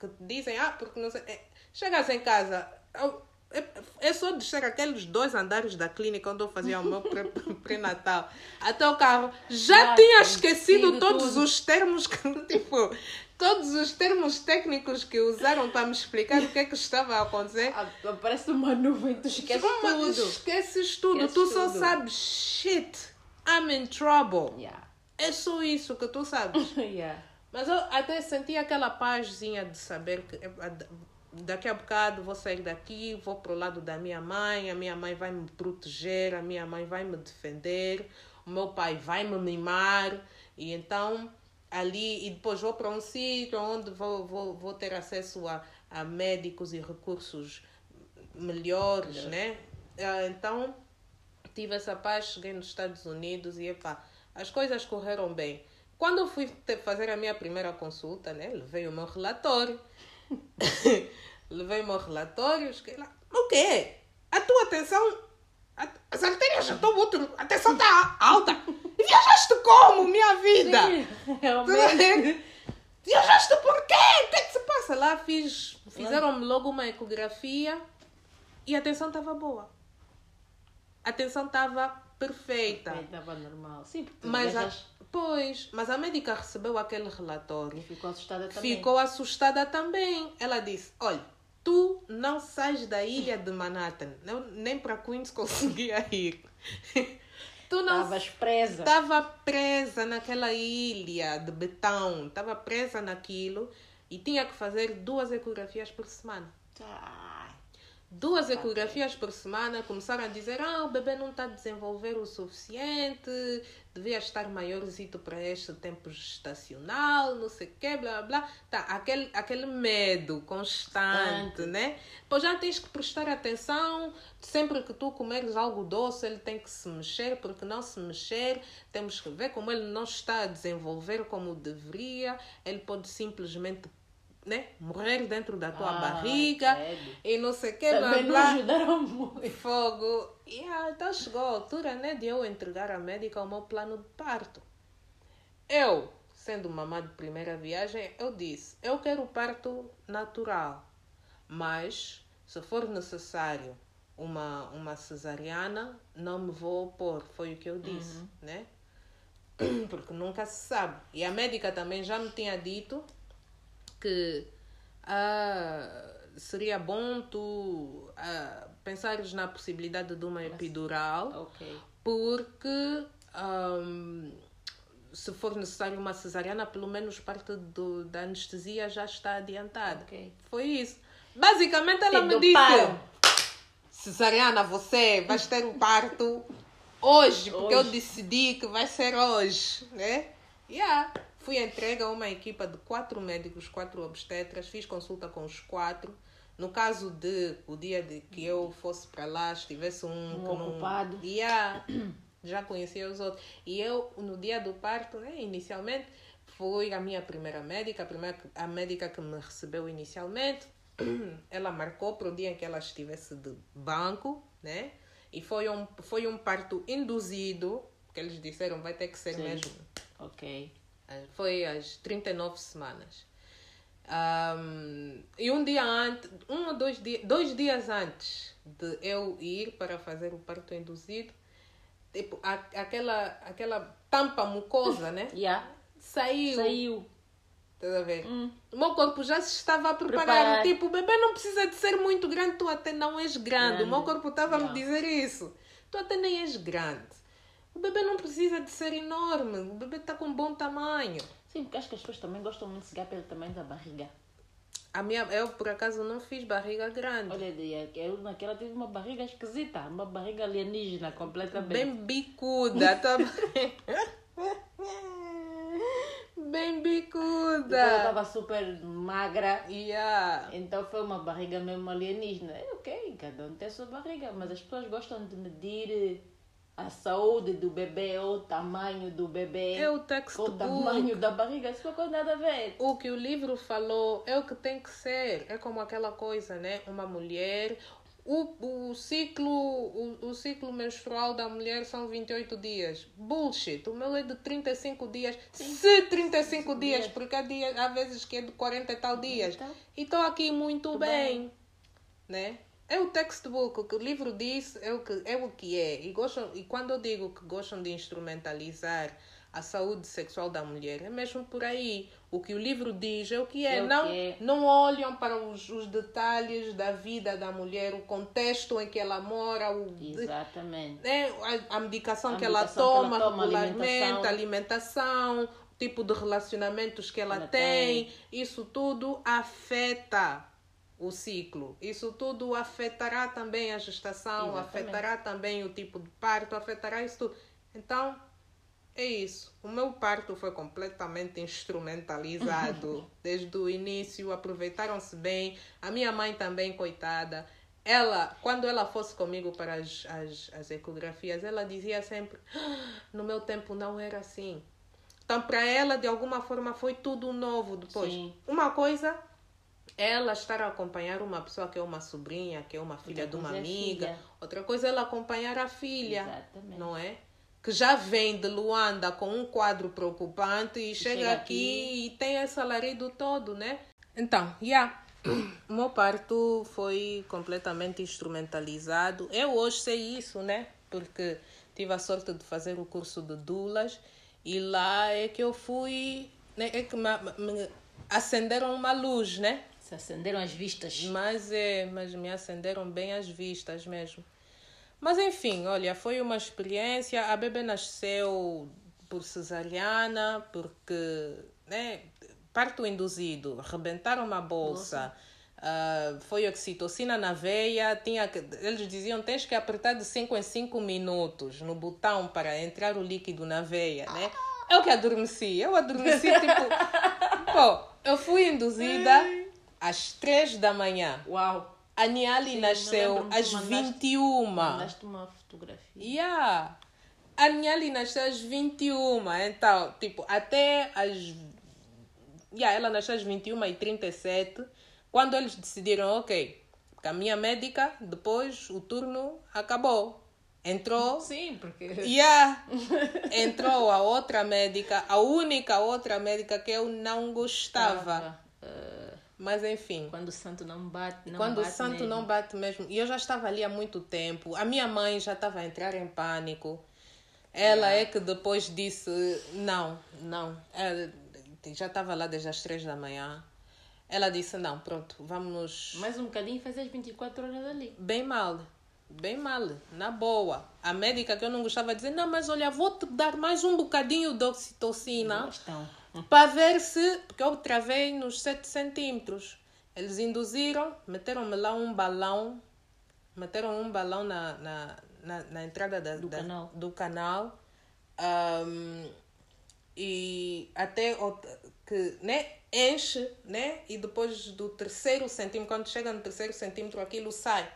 que te dizem, ah, porque não sei. É, chegas em casa, é, é só descer aqueles dois andares da clínica onde eu fazia o meu pré- pré-natal até o carro. Já tinha esquecido todos tudo. os termos que, tipo, todos os termos técnicos que usaram para me explicar o que é que estava a acontecer. Ah, Aparece uma nuvem, tu esqueces Uma- tudo. Esqueces tudo. Esqueces tu só tudo. sabes, shit, I'm in trouble. Yeah. É só isso que tu sabes. yeah. Mas eu até senti aquela pazinha de saber que da- daqui a bocado vou sair daqui, vou pro lado da minha mãe, a minha mãe vai me proteger, a minha mãe vai me defender, o meu pai vai me mimar, e então ali, e depois vou para um sítio onde vou, vou, vou ter acesso a, a médicos e recursos melhores, né? Ah, Então tive essa paz, cheguei nos Estados Unidos e epá, as coisas correram bem. Quando eu fui fazer a minha primeira consulta, né, levei o meu relatório. levei o meu relatório, cheguei lá. O quê? A tua atenção. a- As artérias já estão muito. A atenção está alta. E viajaste como, minha vida? Sim, realmente. Viajaste por quê? O que é que se passa? Lá fiz. Fizeram-me logo uma ecografia e a atenção estava boa. A atenção estava perfeita. Estava normal. Sim, porque Mas a, pois, mas a médica recebeu aquele relatório. e ficou assustada também. Ficou assustada também. Ela disse: Olha, tu não sais da ilha de Manhattan. Eu nem para Queens conseguia ir. tu não Estavas presa. estava presa naquela ilha de betão. Estava presa naquilo e tinha que fazer duas ecografias por semana. Ai, Duas ecografias por semana começaram a dizer: ah, o bebê não está a desenvolver o suficiente, devia estar maiorzito para este tempo gestacional, não sei o quê, blá blá. Tá, aquele, aquele medo constante, Constante. né? Pois já tens que prestar atenção, sempre que tu comeres algo doce, ele tem que se mexer, porque não se mexer, temos que ver como ele não está a desenvolver como deveria, ele pode simplesmente. Né? Morrer dentro da tua Ai, barriga credo. e não sei o que, Também não ajudaram muito. Fogo. E ah, então chegou a altura né, de eu entregar à médica o meu plano de parto. Eu, sendo mamã de primeira viagem, eu disse: eu quero parto natural, mas se for necessário uma, uma cesariana, não me vou opor. Foi o que eu disse, né? Porque nunca se sabe. E a médica também já me tinha dito que ah, seria bom tu ah, pensares na possibilidade de uma epidural, Ok. porque ahm, se for necessário uma cesariana, pelo menos parte do, da anestesia já está adiantada. Ok. Foi isso. Basicamente, ela me disse: doparam. Cesariana, você vai ter um parto hoje, porque eu Hoje. decidi que vai ser hoje, né? Yeah. Fui entregue a uma equipa de quatro médicos, quatro obstetras, fiz consulta com os quatro. No caso de o dia de que eu fosse para lá, estivesse um, Um não- ocupado. Yeah. Já conhecia os outros. E eu, no dia do parto, né, inicialmente, foi a minha primeira médica, a, primeira, a médica que me recebeu inicialmente. Ela marcou para o dia em que ela estivesse de banco, né? E foi um, foi um parto induzido, que eles disseram vai ter que ser Sim. mesmo. Ok. Foi às 39 semanas. Ahm, e um dia antes, um ou dois dias, dois dias antes de eu ir para fazer o parto induzido, tipo, a- aquela, aquela tampa mucosa, né? Yeah. Saiu. Saiu. Estás a ver? O meu corpo já se estava a preparar. Tipo, o bebê não precisa de ser muito grande, tu até não és grande. O meu Grande. corpo estava a me dizer isso. Tu até nem és grande. O bebê não precisa de ser enorme. O bebê está com bom tamanho. Sim, porque acho que as pessoas também gostam muito de chegar pelo tamanho da barriga. A minha, eu, por acaso, não fiz barriga grande. Olha, Dia, eu naquela tive uma barriga esquisita, uma barriga alienígena completamente. Bem bicuda, tá bem? Bem Depois eu bicuda. estava super magra. Yeah. Então foi uma barriga mesmo alienígena. É ok, cada um tem a sua barriga, mas as pessoas gostam de medir a saúde do bebê ou o tamanho do bebê. É o com o textbook. tamanho da barriga, isso não tem nada a ver. O que o livro falou é o que tem que ser. É como aquela coisa, né? Uma mulher. O, o, ciclo, o, o ciclo menstrual da mulher são 28 dias. Bullshit. O meu é de 35 dias. Se 35 dias, dias. porque há, dias, há vezes que é de 40 e tal dias. Então. E estou aqui muito Muito bem. Né? É o textbook, o que o livro diz é o que é. O que é. E, gostam, e quando eu digo que gostam de instrumentalizar a saúde sexual da mulher, é mesmo por aí. O que o livro diz é o que é. É o não, que é. não olham para os, os detalhes da vida da mulher, o contexto em que ela mora, o, Exatamente. né, a, a medicação A que ela medicação que ela toma toma, regularmente, a alimentação, o tipo de relacionamentos que ela, Ela tem, isso tudo afeta o ciclo. Isso tudo afetará também a gestação, Exatamente. afetará também o tipo de parto, afetará isso tudo. Então, é isso. O meu parto foi completamente instrumentalizado desde o início. Aproveitaram-se bem. A minha mãe também, coitada. Ela, quando ela fosse comigo para as, as, as ecografias, ela dizia sempre: "Ah, No meu tempo não era assim. Então, para ela, de alguma forma, foi tudo novo depois. Sim. Uma coisa ela estar a acompanhar uma pessoa que é uma sobrinha, que é uma filha de uma é amiga. Outra coisa é ela acompanhar a filha Exatamente. não é? Que já vem de Luanda com um quadro preocupante e chega, chega aqui, e tem esse alarido todo, né? Então, já. O meu parto foi completamente instrumentalizado. Eu hoje sei isso, né? Porque tive a sorte de fazer o curso de Dulas e lá é que eu fui, né? É que me, me acenderam uma luz, né? Se acenderam as vistas. Mas é, mas me acenderam bem as vistas mesmo. Mas enfim, olha, foi uma experiência. A bebê nasceu por cesariana, porque, né, parto induzido, rebentaram uma bolsa. ah, foi oxitocina na veia, tinha que, eles diziam tens que apertar de 5 em 5 minutos no botão para entrar o líquido na veia, né? Eu que adormeci, eu adormeci tipo, pô, eu fui induzida às 3 da manhã. Uau! A Niali Sim, nasceu às mandaste- 21. Mandaste uma fotografia. Yeah. A Niali nasceu às 21. Então, tipo, até às. Yeah, ela nasceu às 21 e 37. Quando eles decidiram, ok, porque a minha médica, depois o turno acabou. Entrou. Sim, porque. Yeah. Entrou a outra médica, a única outra médica que eu não gostava. Ah, Mas enfim. quando o santo não bate, não Quando o bate santo mesmo. não bate mesmo. E eu já estava ali há muito tempo. A minha mãe já estava a entrar em pânico. Ela é que depois disse: não, não. Ela já estava lá desde as três da manhã. Ela disse: não, pronto, vamos. Mais um bocadinho e faz as 24 horas ali. Bem mal. Bem mal, na boa. A médica que eu não gostava dizer: não, mas olha, vou-te dar mais um bocadinho de oxitocina Estão. Para ver se. Porque eu travei nos 7 centímetros. Eles induziram, meteram-me lá um balão, meteram um balão na, na, na, na entrada da, Do da- canal. do canal. Ahm, e até que né, enche, né? E depois do terceiro centímetro, quando chega no terceiro centímetro, aquilo sai,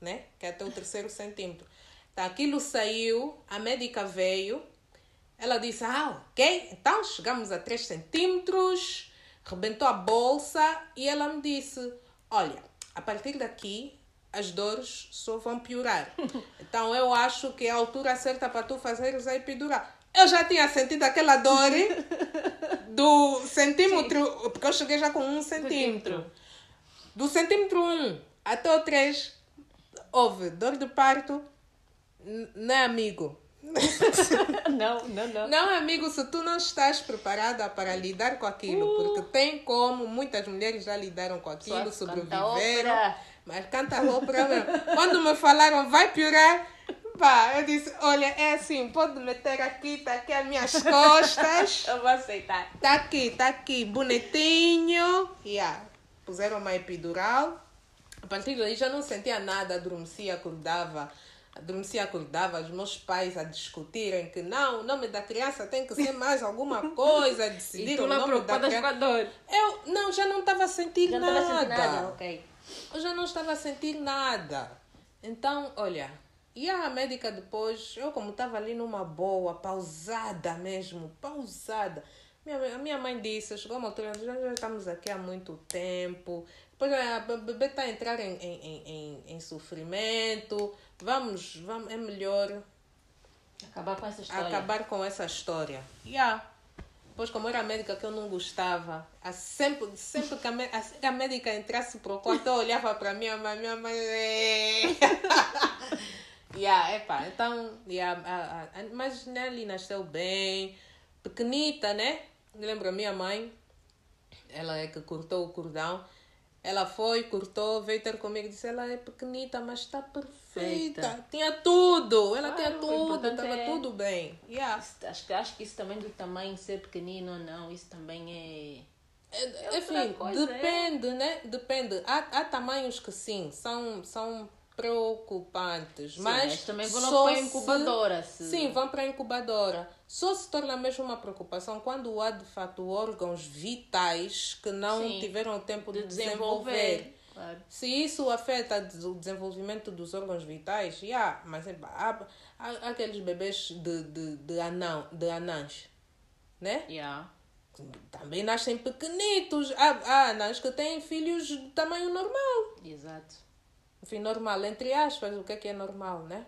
né? Que é até o terceiro centímetro. Então, aquilo saiu, a médica veio, ela disse, ah, ok, então chegamos a 3 centímetros, rebentou a bolsa e ela me disse, olha, a partir daqui as dores só vão piorar. Então eu acho que é a altura certa para tu fazeres a epidural. Eu já tinha sentido aquela dor do centímetro, porque eu cheguei já com um centímetro. Do centímetro 1 até o 3, houve dor de parto, n- não é amigo. não, não, não. Não, amigo, se tu não estás preparada para lidar com aquilo, Uh. porque tem como, muitas mulheres já lidaram com aquilo, Só canta sobreviveram. ópera. Mas canta ópera mesmo. Quando me falaram, vai piorar, pá, eu disse, olha, é assim, pode meter aqui, tá aqui as minhas costas. Eu vou aceitar. Tá aqui, tá aqui, bonitinho. Yeah. Puseram uma epidural. A partir daí já não sentia nada, adormecia, acordava. Adormecia, acordava. Os meus pais a discutirem que não, o nome da criança tem que ser mais alguma coisa. E Decidir tu o nome da com criança. a dor. Eu não, já não estava a sentir Já não nada. estava a sentir nada, ok. Eu já não estava a sentir nada. Então, olha, e a médica depois, eu como estava ali numa boa, pausada mesmo, pausada. Minha, a minha mãe disse, chegou uma altura, já, já estamos aqui há muito tempo. Depois a be- bebê está a entrar em, em, em, em, em sofrimento. Vamos, vamos, é melhor Acabar com essa história. acabar com essa história. Yeah. Depois, como era médica que eu não gostava, a sempre, sempre que a, a médica entrasse pro quarto, eu olhava para minha mãe, minha mãe. "Eh." yeah, epá, então, yeah, a, a, a- mas Nelly nasceu bem, pequenita, né? Lembro a minha mãe, ela é que cortou o cordão. Ela foi, cortou, veio ter comigo e disse: Ela é pequenita, mas está perfeita. Feita. Tinha tudo, ela Claro, tinha tudo, estava é- tudo bem. Yeah. Acho, que- acho que isso também do tamanho ser pequenino ou não, isso também é. É, outra Enfim, coisa, é. depende, né? Depende. Há, há tamanhos que sim, são, são preocupantes. Sim, mas mas também vão só para a incubadora, se- Sim, vão para a incubadora. Só se torna mesmo uma preocupação quando há de fato órgãos vitais que não Sim, tiveram tempo de, De desenvolver. desenvolver. Claro. Se isso afeta o desenvolvimento dos órgãos vitais, yeah, mas há, há, há aqueles bebês de, de, de, anão, de anãs, né? Yeah. Também nascem pequenitos. Há, há anãs que têm filhos de tamanho normal. Exato. Enfim, normal, entre aspas, o que é que é normal, né?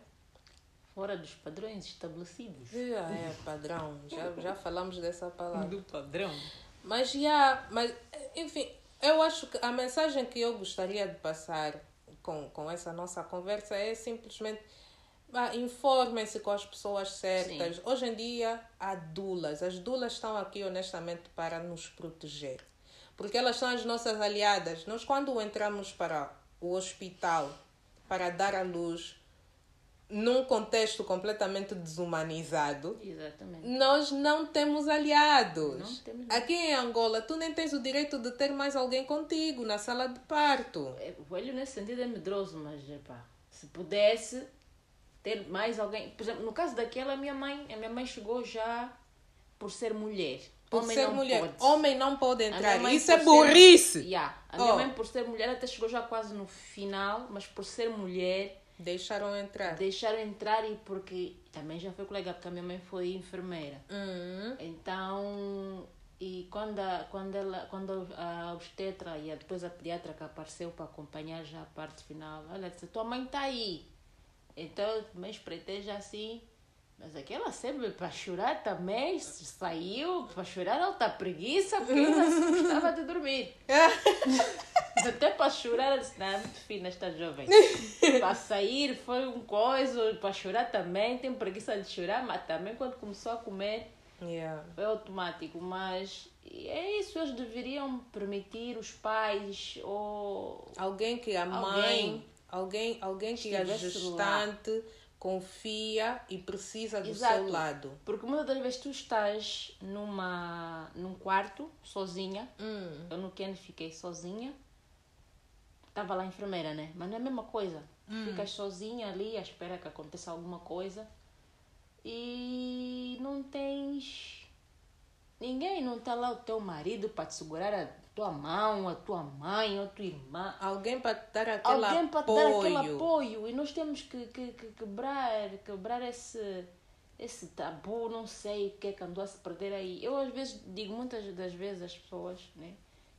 Fora dos padrões estabelecidos. Já é padrão, já, já falamos dessa palavra. Do padrão. Mas já, mas enfim, eu acho que a mensagem que eu gostaria de passar com, com essa nossa conversa é simplesmente informem-se com as pessoas certas. Hoje em dia há dulas. As dulas estão aqui honestamente para nos proteger. Porque elas são as nossas aliadas. Nós quando entramos para o hospital para dar à luz num contexto completamente desumanizado, Exatamente. nós não temos aliados. Não temos Aqui em Angola, tu nem tens o direito de ter mais alguém contigo na sala de parto. É, O velho nesse sentido é medroso, mas se pudesse ter mais alguém. Por exemplo, no caso daquela, minha mãe, a minha mãe chegou já por ser mulher. Por Homem ser não mulher. pode. Homem não pode entrar. Isso é ser- burrice. Yeah. A minha Oh. mãe, por ser mulher, até chegou já quase no final, mas por ser mulher, Deixaram entrar. deixaram entrar e porque também já foi colega, porque a minha mãe foi enfermeira. Hum. Então, e quando a, quando ela, quando a obstetra e a- depois a pediatra que apareceu para acompanhar já a parte final, ela disse, tua mãe está aí. Então me espreitei já assim, mas aquela sempre para chorar também, saiu, para chorar alta preguiça, porque ela gostava de dormir. Até para chorar, ela disse, não, é muito fina esta jovem. para sair foi um coisa, para chorar também, tem preguiça de chorar, mas também quando começou a comer, Yeah. foi automático. Mas é isso, eles deveriam permitir os pais ou Alguém que a Alguém mãe, alguém, alguém que a gestante confia e precisa do Exato. seu lado. Porque muitas das vezes tu estás numa, num quarto, sozinha. Hum. Eu no Ken fiquei sozinha. Estava lá a enfermeira, né? Mas não é a mesma coisa. Tu Ficas sozinha ali à espera que aconteça alguma coisa. E não tens ninguém. Não está lá o teu marido para te segurar a tua mão, a tua mãe, a tua irmã. Alguém para te dar aquele alguém para te apoio. dar aquele apoio e nós temos que, que, que quebrar quebrar esse esse tabu não sei o que é que andou a se perder aí eu às vezes digo muitas das vezes às pessoas né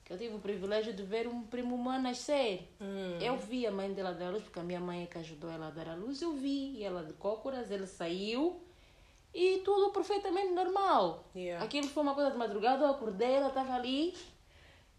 que eu tive o privilégio de ver um primo humano nascer Hum. eu vi a mãe dela dar à luz porque a minha mãe é que ajudou ela a dar à luz eu vi e ela de cócoras ele saiu e tudo perfeitamente normal Yeah. aquilo foi uma coisa de madrugada eu acordei ela estava ali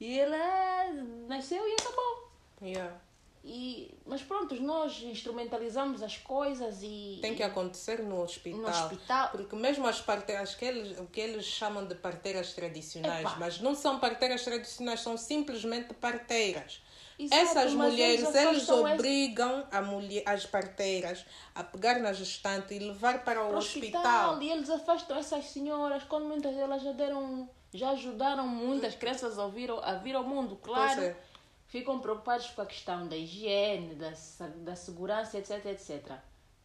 e ela nasceu e acabou Yeah. E, mas pronto, nós instrumentalizamos as coisas e. Tem que acontecer no hospital. No hospital. Porque mesmo as parteiras, que eles, o que eles chamam de parteiras tradicionais, Epá. mas não são parteiras tradicionais, são simplesmente parteiras. Exato, Essas mulheres, eles eles afastam esse- obrigam a mulher, as parteiras a pegar na gestante e levar para o Para o hospital. E eles afastam essas senhoras quando muitas delas já deram. Já ajudaram muitas crianças a vir, ao- a vir ao mundo, claro. É. Ficam preocupados com a questão da higiene, da, da segurança, etc, etc.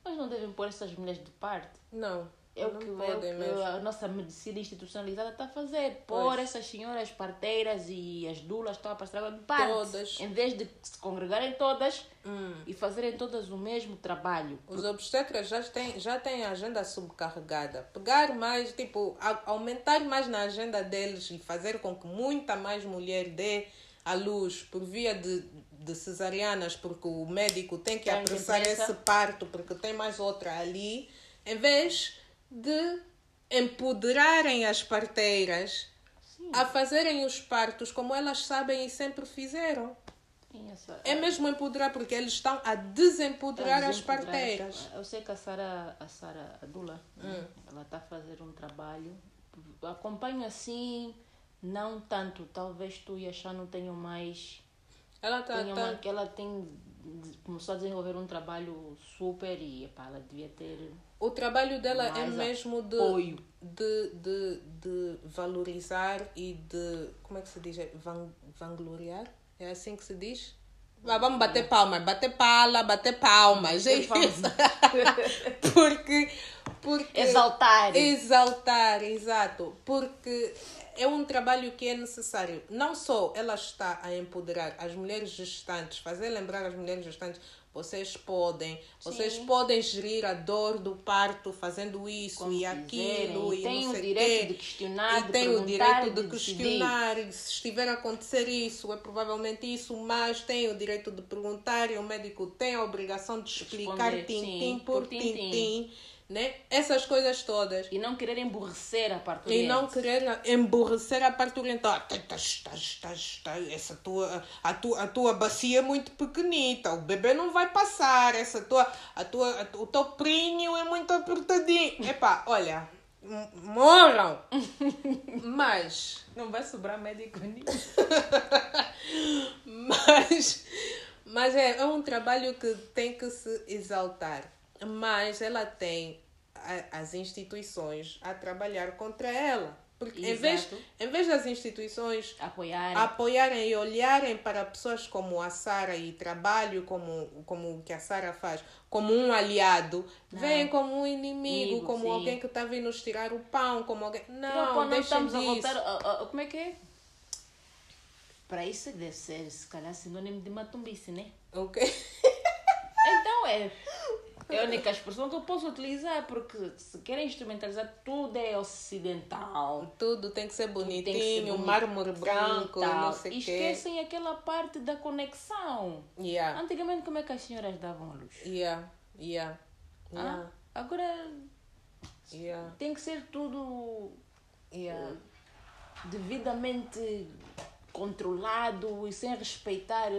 Mas não devem pôr essas mulheres de parte. Não, É o que, é o que a nossa medicina institucionalizada está a fazer. Pôr essas senhoras parteiras e as dulas estão a passar de parte. Todas. Em vez de se congregarem todas Hum. e fazerem todas o mesmo trabalho. Os obstetras já têm, já têm a agenda subcarregada. Pegar mais, tipo, a- aumentar mais na agenda deles e fazer com que muita mais mulher dê à luz por via de, de cesarianas, porque o médico tem que Tem apressar pressa. esse parto, porque tem mais outra ali, em vez de empoderarem as parteiras Sim, a fazerem os partos como elas sabem e sempre fizeram. essa- É mesmo empoderar, porque eles estão a desempoderar as desempoderar. parteiras. Eu sei que a Sara, a Sara Adula, Hum. ela está a fazer um trabalho. Acompanho assim, não tanto. Talvez tu e a Chá não tenham mais. Ela tá, tenham tá- ela tem começou a desenvolver um trabalho super e epá, ela devia ter O trabalho dela é mesmo de, apoio. de, de, de valorizar e de. Como é que se diz? É Van, vangloriar? É assim que se diz? Vamos bater palmas, bater pala, bater palmas. É isso. porque, porque. exaltar. Exaltar, exato. Porque é um trabalho que é necessário. Não só ela está a empoderar as mulheres gestantes, fazer lembrar as mulheres gestantes, vocês podem, vocês Sim. podem gerir a dor do parto fazendo isso Como e aquilo E e têm não o sei direito quê. de questionar, e tem o direito de, de questionar e se estiver a acontecer isso é provavelmente isso mas tem o direito de perguntar e o médico tem a obrigação de explicar tintim por tintim né essas coisas todas E não querer emborrecer a parte e não querer emborrecer a. Ah, tá- tá- tá- essa tua, a, tua, a tua bacia é muito pequenita, o bebê não vai passar, essa tua, a tua, a o teu prinho é muito apertadinho. Epá, olha, morram. Mas, Não vai sobrar médico nenhum. mas, mas é, é um trabalho que tem que se exaltar. Mas ela tem a- as instituições a trabalhar contra ela. Porque em vez, em vez das instituições Apoiar. apoiarem e olharem para pessoas como a Sara e trabalho como, como o que a Sara faz, como um aliado, veem como um inimigo, como sim. alguém que está vindo nos tirar o pão, como alguém. Não, Não, pô, não estamos a disso. voltar. a- a- como é que é? Para isso deve ser, se calhar, sinônimo de matumbice, né? Ok? Então é. É a única expressão que eu posso utilizar, porque se querem instrumentalizar, tudo é ocidental. Tudo tem que ser tem que ser bonitinho, bonito, mármore branco, tal. não sei E o quê. esquecem aquela parte da conexão. Yeah, Antigamente, como é que as senhoras davam luz? yeah, yeah, yeah, Ah, agora yeah, tem que ser tudo yeah. devidamente controlado e sem respeitar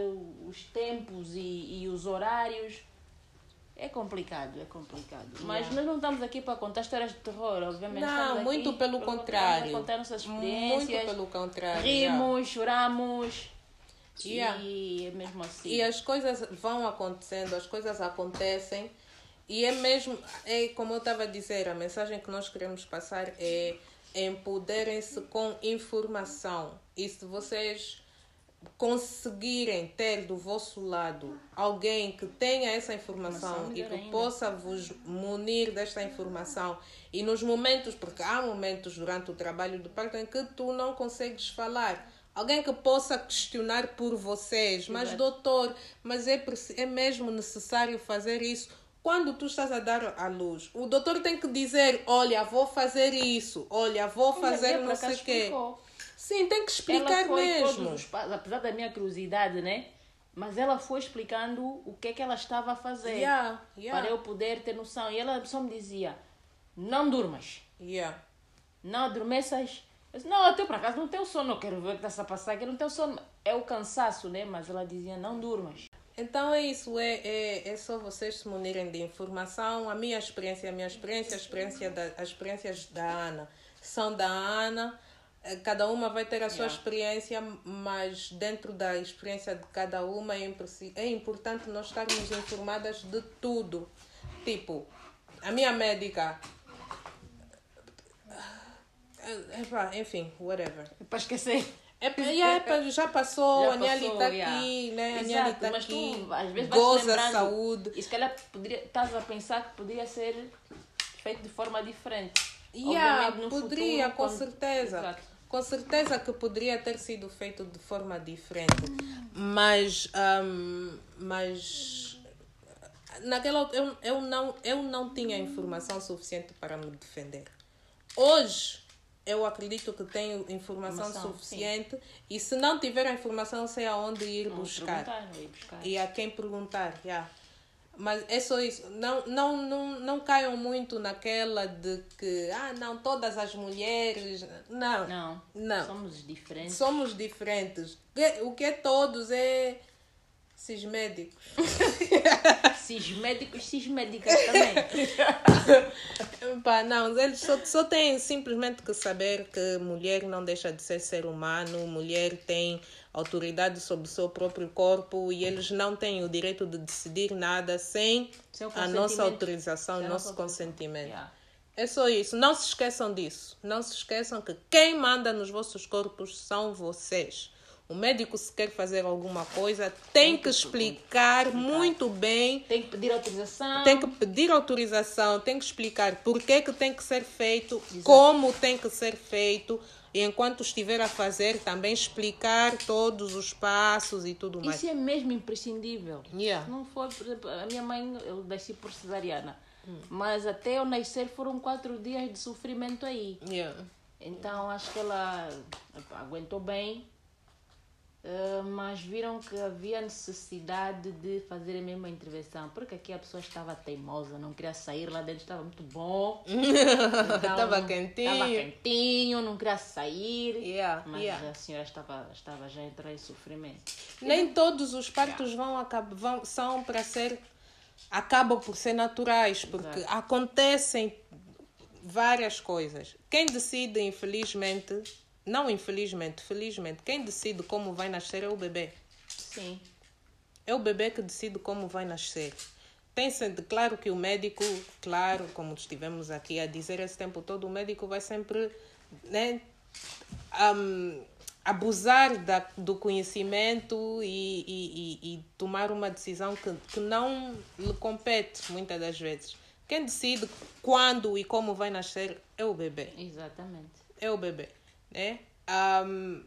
os tempos e, e os horários. É complicado, é complicado. Mas Yeah. nós não estamos aqui para contar histórias de terror, obviamente. Não, muito pelo contrário. contar nossas Muito experiências. pelo contrário. Rimos, choramos. Yeah. E é mesmo assim. E as coisas vão acontecendo, as coisas acontecem. E é mesmo, é como eu estava a dizer, a mensagem que nós queremos passar é empoderem-se com informação. E se vocês conseguirem ter do vosso lado alguém que tenha essa informação e que ainda. possa vos munir desta informação e nos momentos, porque há momentos durante o trabalho do parto em que tu não consegues falar. Alguém que possa questionar por vocês, mas Exato. doutor, mas é, é mesmo necessário fazer isso quando tu estás a dar à luz. O doutor tem que dizer, olha, vou fazer isso, olha, vou fazer não sei o quê. explicou. Sim, tem que explicar ela foi mesmo. todos os passos, apesar da minha curiosidade, né? Mas ela foi explicando o que é que ela estava a fazer. Yeah, yeah, Para eu poder ter noção. E ela só me dizia: não durmas, yeah. não adormeças. Eu disse, não, eu por acaso não tenho sono, eu quero ver o que está a passar aqui, não tenho sono. É o cansaço, né? Mas ela dizia: não durmas. Então é isso, é, é, é só vocês se munirem de informação. A minha experiência, a minha experiência, a experiência da, as experiências da Ana são da Ana. Eh, Cada uma vai ter a sua Yeah. experiência, mas dentro da experiência de cada uma é, é importante nós estarmos informadas de tudo. Tipo, a minha médica. eh, epá, Enfim, whatever. É para esquecer. É, é já passou, Já a Niali está yeah. aqui, né? A Exato, Niali está aqui. tu às vezes goza lembrando. saúde. E se calhar estás a pensar que podia ser feito de forma diferente. Yeah, Obviamente, no poderia, futuro, com quando- certeza. Exato. Com certeza que poderia ter sido feito de forma diferente. Mas, ahm, mas naquela eu, eu, não, eu não tinha informação suficiente para me defender. Hoje eu acredito que tenho informação, Informação, suficiente e se não tiver a informação sei aonde ir Não, buscar. ir buscar. E a quem perguntar, yeah. Mas é só isso. Não, não, não, não caiam muito naquela de que, ah, não, todas as mulheres. Não. Não, Não. somos diferentes. Somos diferentes. O que é todos é cismédicos. Cismédicos, cismédicas também. Pá, não, eles só, só têm simplesmente que saber que mulher não deixa de ser ser humano, mulher tem autoridade sobre o seu próprio corpo e eles não têm o direito de decidir nada sem a nossa autorização, Sem nosso consentimento. Yeah. É só isso. Não se esqueçam disso. Não se esqueçam que quem manda nos vossos corpos são vocês. O médico, se quer fazer alguma coisa, tem que explicar muito bem Tem que pedir autorização. tem que pedir autorização, tem que explicar por que, que tem que ser feito, como tem que ser feito, e enquanto estiver a fazer, também explicar todos os passos e tudo mais. Isso é mesmo imprescindível. Yeah. Se não for, por exemplo, a minha mãe, eu nasci por cesariana. Hum. Mas até eu nascer foram quatro dias de sofrimento aí. Yeah. Então acho que ela aguentou bem. Eh, mas viram que havia necessidade de fazer a mesma intervenção. Porque aqui a pessoa estava teimosa, não queria sair lá dentro, estava muito bom. Então, Estava quentinho. Estava quentinho, não queria sair. Yeah, Mas yeah. a senhora estava, estava já a entrar em sofrimento. Nem todos os partos vão, acab- vão são para ser acabam por ser naturais, porque Exato. acontecem várias coisas. Quem decide, infelizmente, não infelizmente, felizmente, quem decide como vai nascer é o bebê. Sim. É o bebê que decide como vai nascer. Tem sendo claro que o médico, claro, como estivemos aqui a dizer esse tempo todo, o médico vai sempre né, am, abusar da, do conhecimento e, e, e, e tomar uma decisão que, que não lhe compete muitas das vezes. Quem decide quando e como vai nascer é o bebê Exatamente. é o bebê, né? Ahm,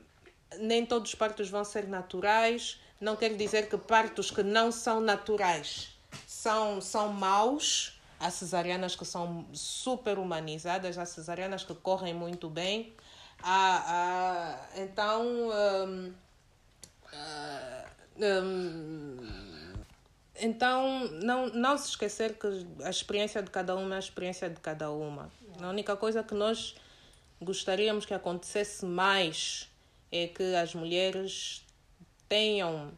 nem todos os partos vão ser naturais. Não quer dizer que partos que não são naturais são, são maus. Há cesarianas que são super humanizadas, há cesarianas que correm muito bem. Há, há- então, ah, ahm, então, não, não se esquecer que a experiência de cada uma é a experiência de cada uma. A única coisa que nós gostaríamos que acontecesse mais é que as mulheres tenham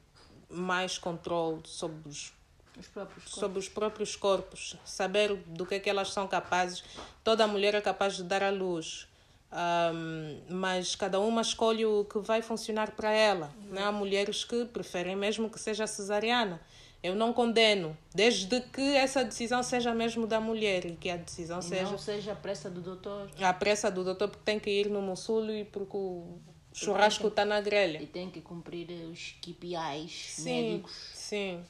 mais controle sobre os, Os próprios corpos. sobre os próprios corpos, saber do que é que elas são capazes. Toda mulher é capaz de dar à luz. Ahm, mas cada uma escolhe o que vai funcionar para ela. Né? Há mulheres que preferem mesmo que seja cesariana. Eu não condeno, desde que essa decisão seja mesmo da mulher e que a decisão E seja não seja a pressa do doutor. a pressa do doutor porque tem que ir no Mussulo e porque o churrasco está na grelha. E tem que cumprir os KPIs Sim, médicos. sim.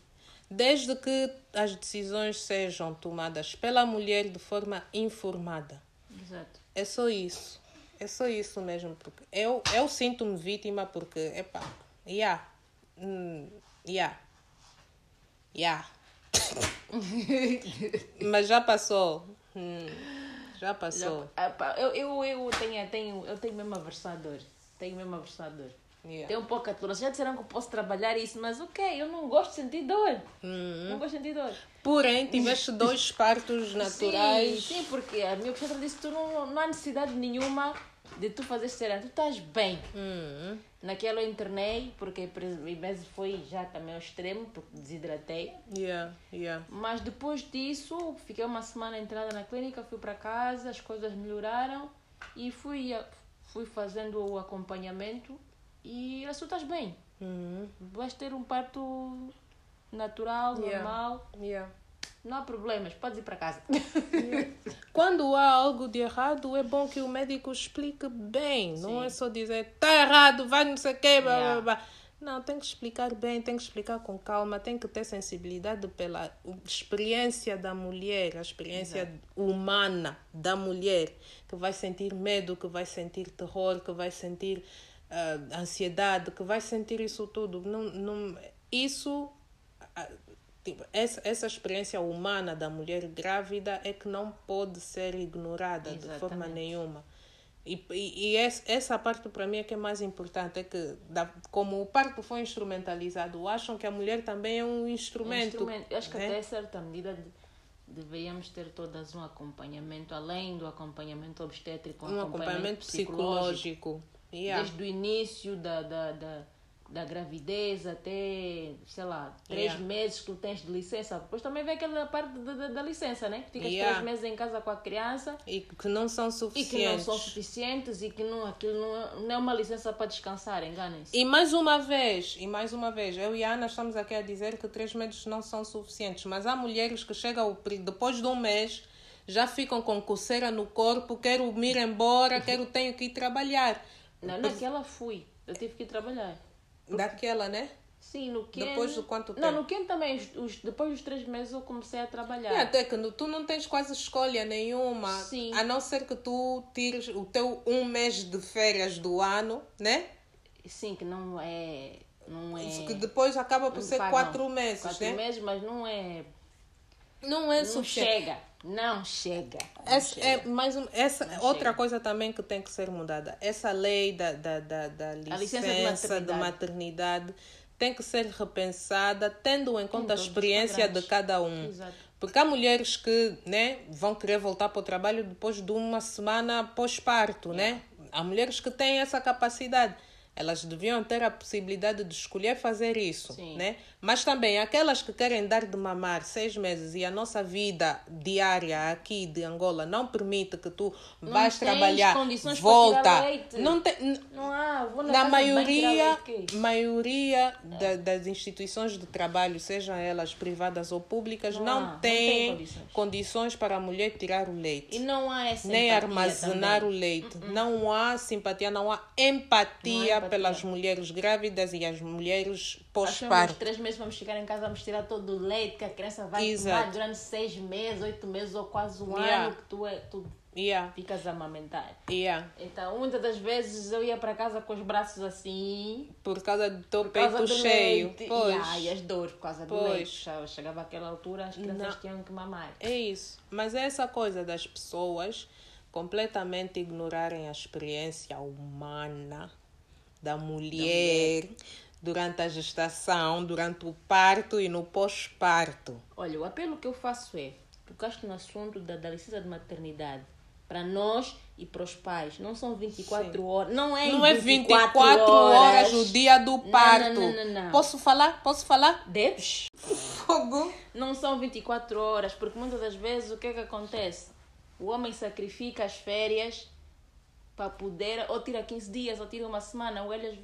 Desde que as decisões sejam tomadas pela mulher de forma informada. Exato. É só isso. É só isso mesmo. Porque eu, eu sinto-me vítima porque, epá, yeah, hum, yeah, yeah. Mas já passou. Hum, já passou. Já- ah, eu, eu, eu, tenho, tenho, eu tenho mesmo aversão à dor. Tenho mesmo aversão à dor. Yeah. Tenho um pouco a tolerância. Já disseram que eu posso trabalhar isso, mas ok, eu não gosto de sentir dor. Uhum. Não gosto de sentir dor. Porém, tiveste dois partos naturais. Sim, sim, porque a minha obstetra disse que tu não, não há necessidade nenhuma de tu fazer cesariana, tu estás bem. Hum. Naquela eu internei, porque mas foi já também ao extremo, porque desidratei. Yeah, yeah. Mas depois disso, fiquei uma semana entrada na clínica, fui para casa, as coisas melhoraram e fui, fui fazendo o acompanhamento e tu estás bem. Uhum. Vais ter um parto natural, Yeah. normal, Yeah. Não há problemas, podes ir para casa. Quando há algo de errado, é bom que o médico explique bem. Não Sim. é só dizer, tá errado, vai não sei o quê, blá, blá, blá. Não, tem que explicar bem, tem que explicar com calma, tem que ter sensibilidade pela experiência da mulher, a experiência humana da mulher, que vai sentir medo, que vai sentir terror, que vai sentir ah, ansiedade, que vai sentir isso tudo. Não, não, isso ah, Tipo, essa, essa experiência humana da mulher grávida é que não pode ser ignorada de forma Exatamente. nenhuma. E, e, e essa, parte para mim é que é mais importante, é que da, como o parto foi instrumentalizado, acham que a mulher também é um instrumento. Instrumento. Eu acho que né? até certa medida de- deveríamos ter todas um acompanhamento, além do acompanhamento obstétrico, um acompanhamento psicológico. Yeah. Desde o início da, da, da, da gravidez até, sei lá, três Yeah. meses que tu tens de licença. Depois também vem aquela parte da, da, da licença, né? Que ficas Yeah. três meses em casa com a criança E que não são e que não suficientes. são suficientes e que não, aquilo não não é uma licença para descansar, enganem-se. E mais uma vez, e mais uma vez, eu e a Ana estamos aqui a dizer que três meses não são suficientes, mas há mulheres que chegam depois de um mês já ficam com coceira no corpo, quero ir embora, quero tenho que ir trabalhar. Não, naquela fui. Eu tive que ir trabalhar. Daquela, né? Sim, no Ken... Depois de quanto Não, tempo? no Ken também. Os, depois dos três meses eu comecei a trabalhar. É, até que tu não tens quase escolha nenhuma, Sim. a não ser que tu tires o teu um mês de férias do ano, né? Sim, que não é... Não é... Que depois acaba por não ser quatro não. meses, Quatro né? meses, mas não é... Não é Não suficiente. chega. Não chega. Não Essa, chega. é mais um, essa Não outra chega. coisa também que tem que ser mudada. Essa lei da, da, da, da licença, licença de de, maternidade. tem que ser repensada, tendo em conta a experiência de cada um. Exato. Porque há mulheres que né, vão querer voltar para o trabalho depois de uma semana pós-parto, né? Há mulheres que têm essa capacidade. Elas deviam ter a possibilidade de escolher fazer isso, Sim. né? Mas também aquelas que querem dar de mamar seis meses e a nossa vida diária aqui de Angola não permite que tu vais tens trabalhar, volta. Não tem, Não há, vou na, na maioria, é maioria da- das instituições de trabalho, sejam elas privadas ou públicas, Não não, há, não tem condições. condições para a mulher tirar o leite. E não há essa nem armazenar também. o leite. Não há simpatia, não há empatia, Pelas mulheres grávidas e as mulheres pós-parto. três meses vamos chegar em casa, vamos tirar todo o leite que a criança vai Exato. tomar durante seis meses, oito meses ou quase um Yeah. ano que tu, é, tu Yeah, ficas a amamentar. yeah. Então, muitas das vezes eu ia para casa com os braços assim, Por causa do teu peito do cheio. leite. Pois. E, ai, as dores por causa do Pois. leite. Já Chegava àquela altura, as crianças Não. tinham que mamar. É isso. Mas é essa coisa das pessoas completamente ignorarem a experiência humana da mulher durante a gestação, durante o parto e no pós-parto. Olha, o apelo que eu faço é, tocaste no assunto da, da licença de maternidade. Para nós e para os pais. Não são 24 Sim. horas. Não é, Não é 24, 24 horas no dia do parto. Não, não, não, não. Posso falar? Posso falar? Deves? Fogo. Não são 24 horas, porque muitas das vezes o que é que acontece? O homem sacrifica as férias para poder, ou tira 15 dias, ou tira uma semana. O Hélio,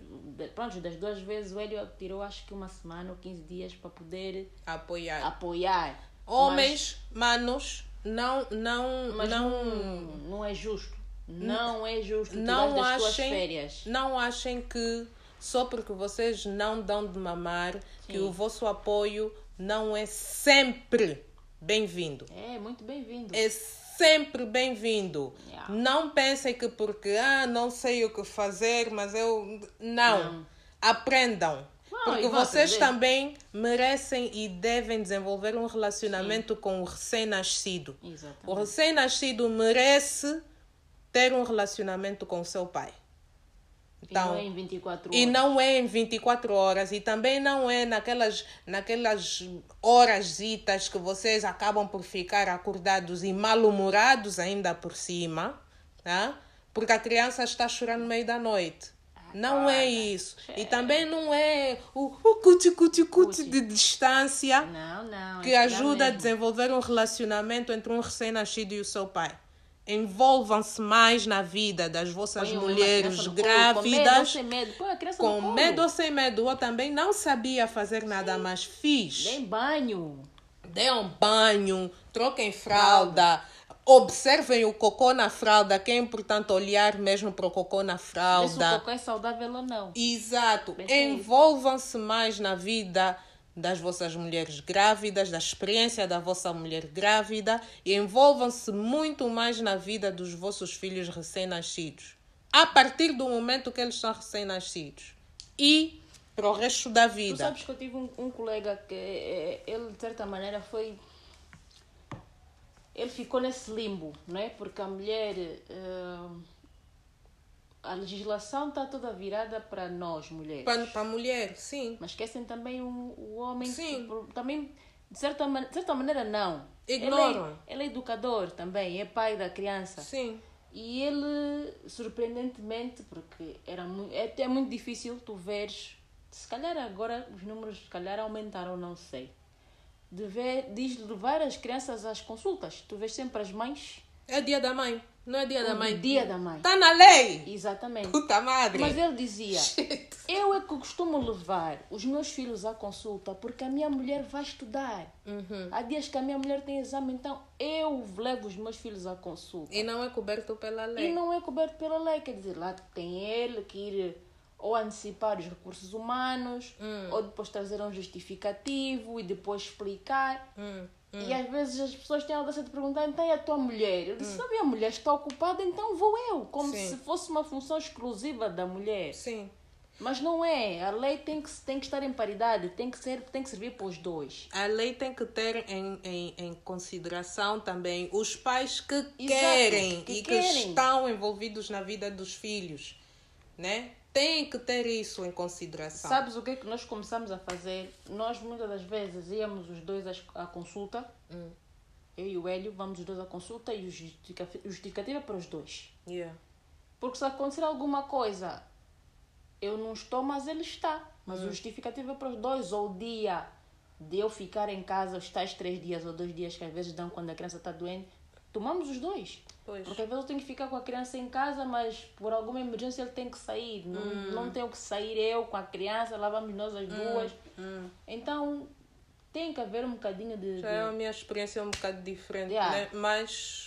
pronto, das duas vezes o Hélio tirou acho que uma semana ou 15 dias para poder Apoiar. apoiar. Homens, manos, não, não, Mas, mas não, não, não é justo. Não é justo não achem, férias. não achem que só porque vocês não dão de mamar que Sim. o vosso apoio não é sempre bem-vindo. É, muito bem-vindo. É sempre bem-vindo. Yeah. Não pensem que porque ah, não sei o que fazer, mas eu não. Não. Aprendam. Não, porque vocês também merecem e devem desenvolver um relacionamento com o recém-nascido. O recém-nascido merece ter um relacionamento com o seu pai. E não é Então, em 24 horas. e não é em 24 horas e também não é naquelas, naquelas horas que vocês acabam por ficar acordados e mal-humorados ainda por cima, tá? porque a criança está a chorar no meio da noite. Não é isso. E também não é o, o cuti cuti cuti de distância Não, não. que ajuda a mesmo. desenvolver um relacionamento entre um recém-nascido e o seu pai. Envolvam-se mais na vida das vossas Põe mulheres colo, Com medo ou grávidas, sem medo. Põe a criança com medo ou sem medo. Eu também não sabia fazer nada, mas fiz. Dêem banho. Deem banho, troquem fralda, observem o cocô na fralda, que é importante olhar mesmo para o cocô na Vê se o fralda. cocô é saudável ou não. Exato. Nisso. Envolvam-se mais na vida das vossas mulheres grávidas, da experiência da vossa mulher grávida e envolvam-se muito mais na vida dos vossos filhos recém-nascidos. A partir do momento que eles são recém-nascidos. E para o resto da Tu vida. sabes que eu tive um, um colega que eh, ele de certa maneira foi. Ele ficou nesse limbo, não é? Porque a mulher. eh, a legislação está toda virada para nós, mulheres. Para, para a mulher, sim. Mas esquecem também o, o homem. Sim. que também, de certa, man- de certa maneira, não. Ignoram. Ele é, ele é educador também, é pai da criança. Sim. E ele, surpreendentemente, porque era muito, é até muito difícil tu veres, se calhar agora os números se calhar aumentaram, não sei, de, ver, de levar as crianças às consultas. Tu vês sempre as mães. É dia da mãe. Não é dia da O mãe. dia da mãe. Está na lei. Exatamente. Puta madre. Mas ele dizia, eu é que costumo levar os meus filhos à consulta porque a minha mulher vai estudar. Uhum. Há dias que a minha mulher tem exame, então eu levo os meus filhos à consulta. E não é coberto pela lei. E não é coberto pela lei, quer dizer, lá tem ele que ir ou antecipar os recursos humanos, Hum. ou depois trazer um justificativo e depois explicar. Hum, E às vezes as pessoas têm a audácia de perguntar, então é a tua mulher? Eu disse, a minha mulher está ocupada, então vou eu. Como Hum. Sim. se fosse uma função exclusiva da mulher. Sim. Mas não é. A lei tem que, tem que estar em paridade, tem que, ser, tem que servir para os dois. A lei tem que ter em, em, em consideração também os pais que Exato, querem que e que querem. estão envolvidos na vida dos filhos, né? Tem que ter isso em consideração. Sabes o que é que nós começamos a fazer? Nós muitas das vezes íamos os dois à consulta. Hum. Eu e o Hélio vamos os dois à consulta e o justifica- o justificativo é para os dois. Yeah. Porque se acontecer alguma coisa, eu não estou, mas ele está. Mas o justificativo é para os dois. Ou o dia de eu ficar em casa os tais três dias ou dois dias que às vezes dão quando a criança está doente, tomamos os dois. Pois. Porque às vezes eu tenho que ficar com a criança em casa, mas por alguma emergência ele tem que sair. Não, não tenho que sair eu com a criança, lá vamos nós as duas. Hum. Então tem que haver um bocadinho de. Já de- é a minha experiência um bocado diferente, Yeah. né? Mas,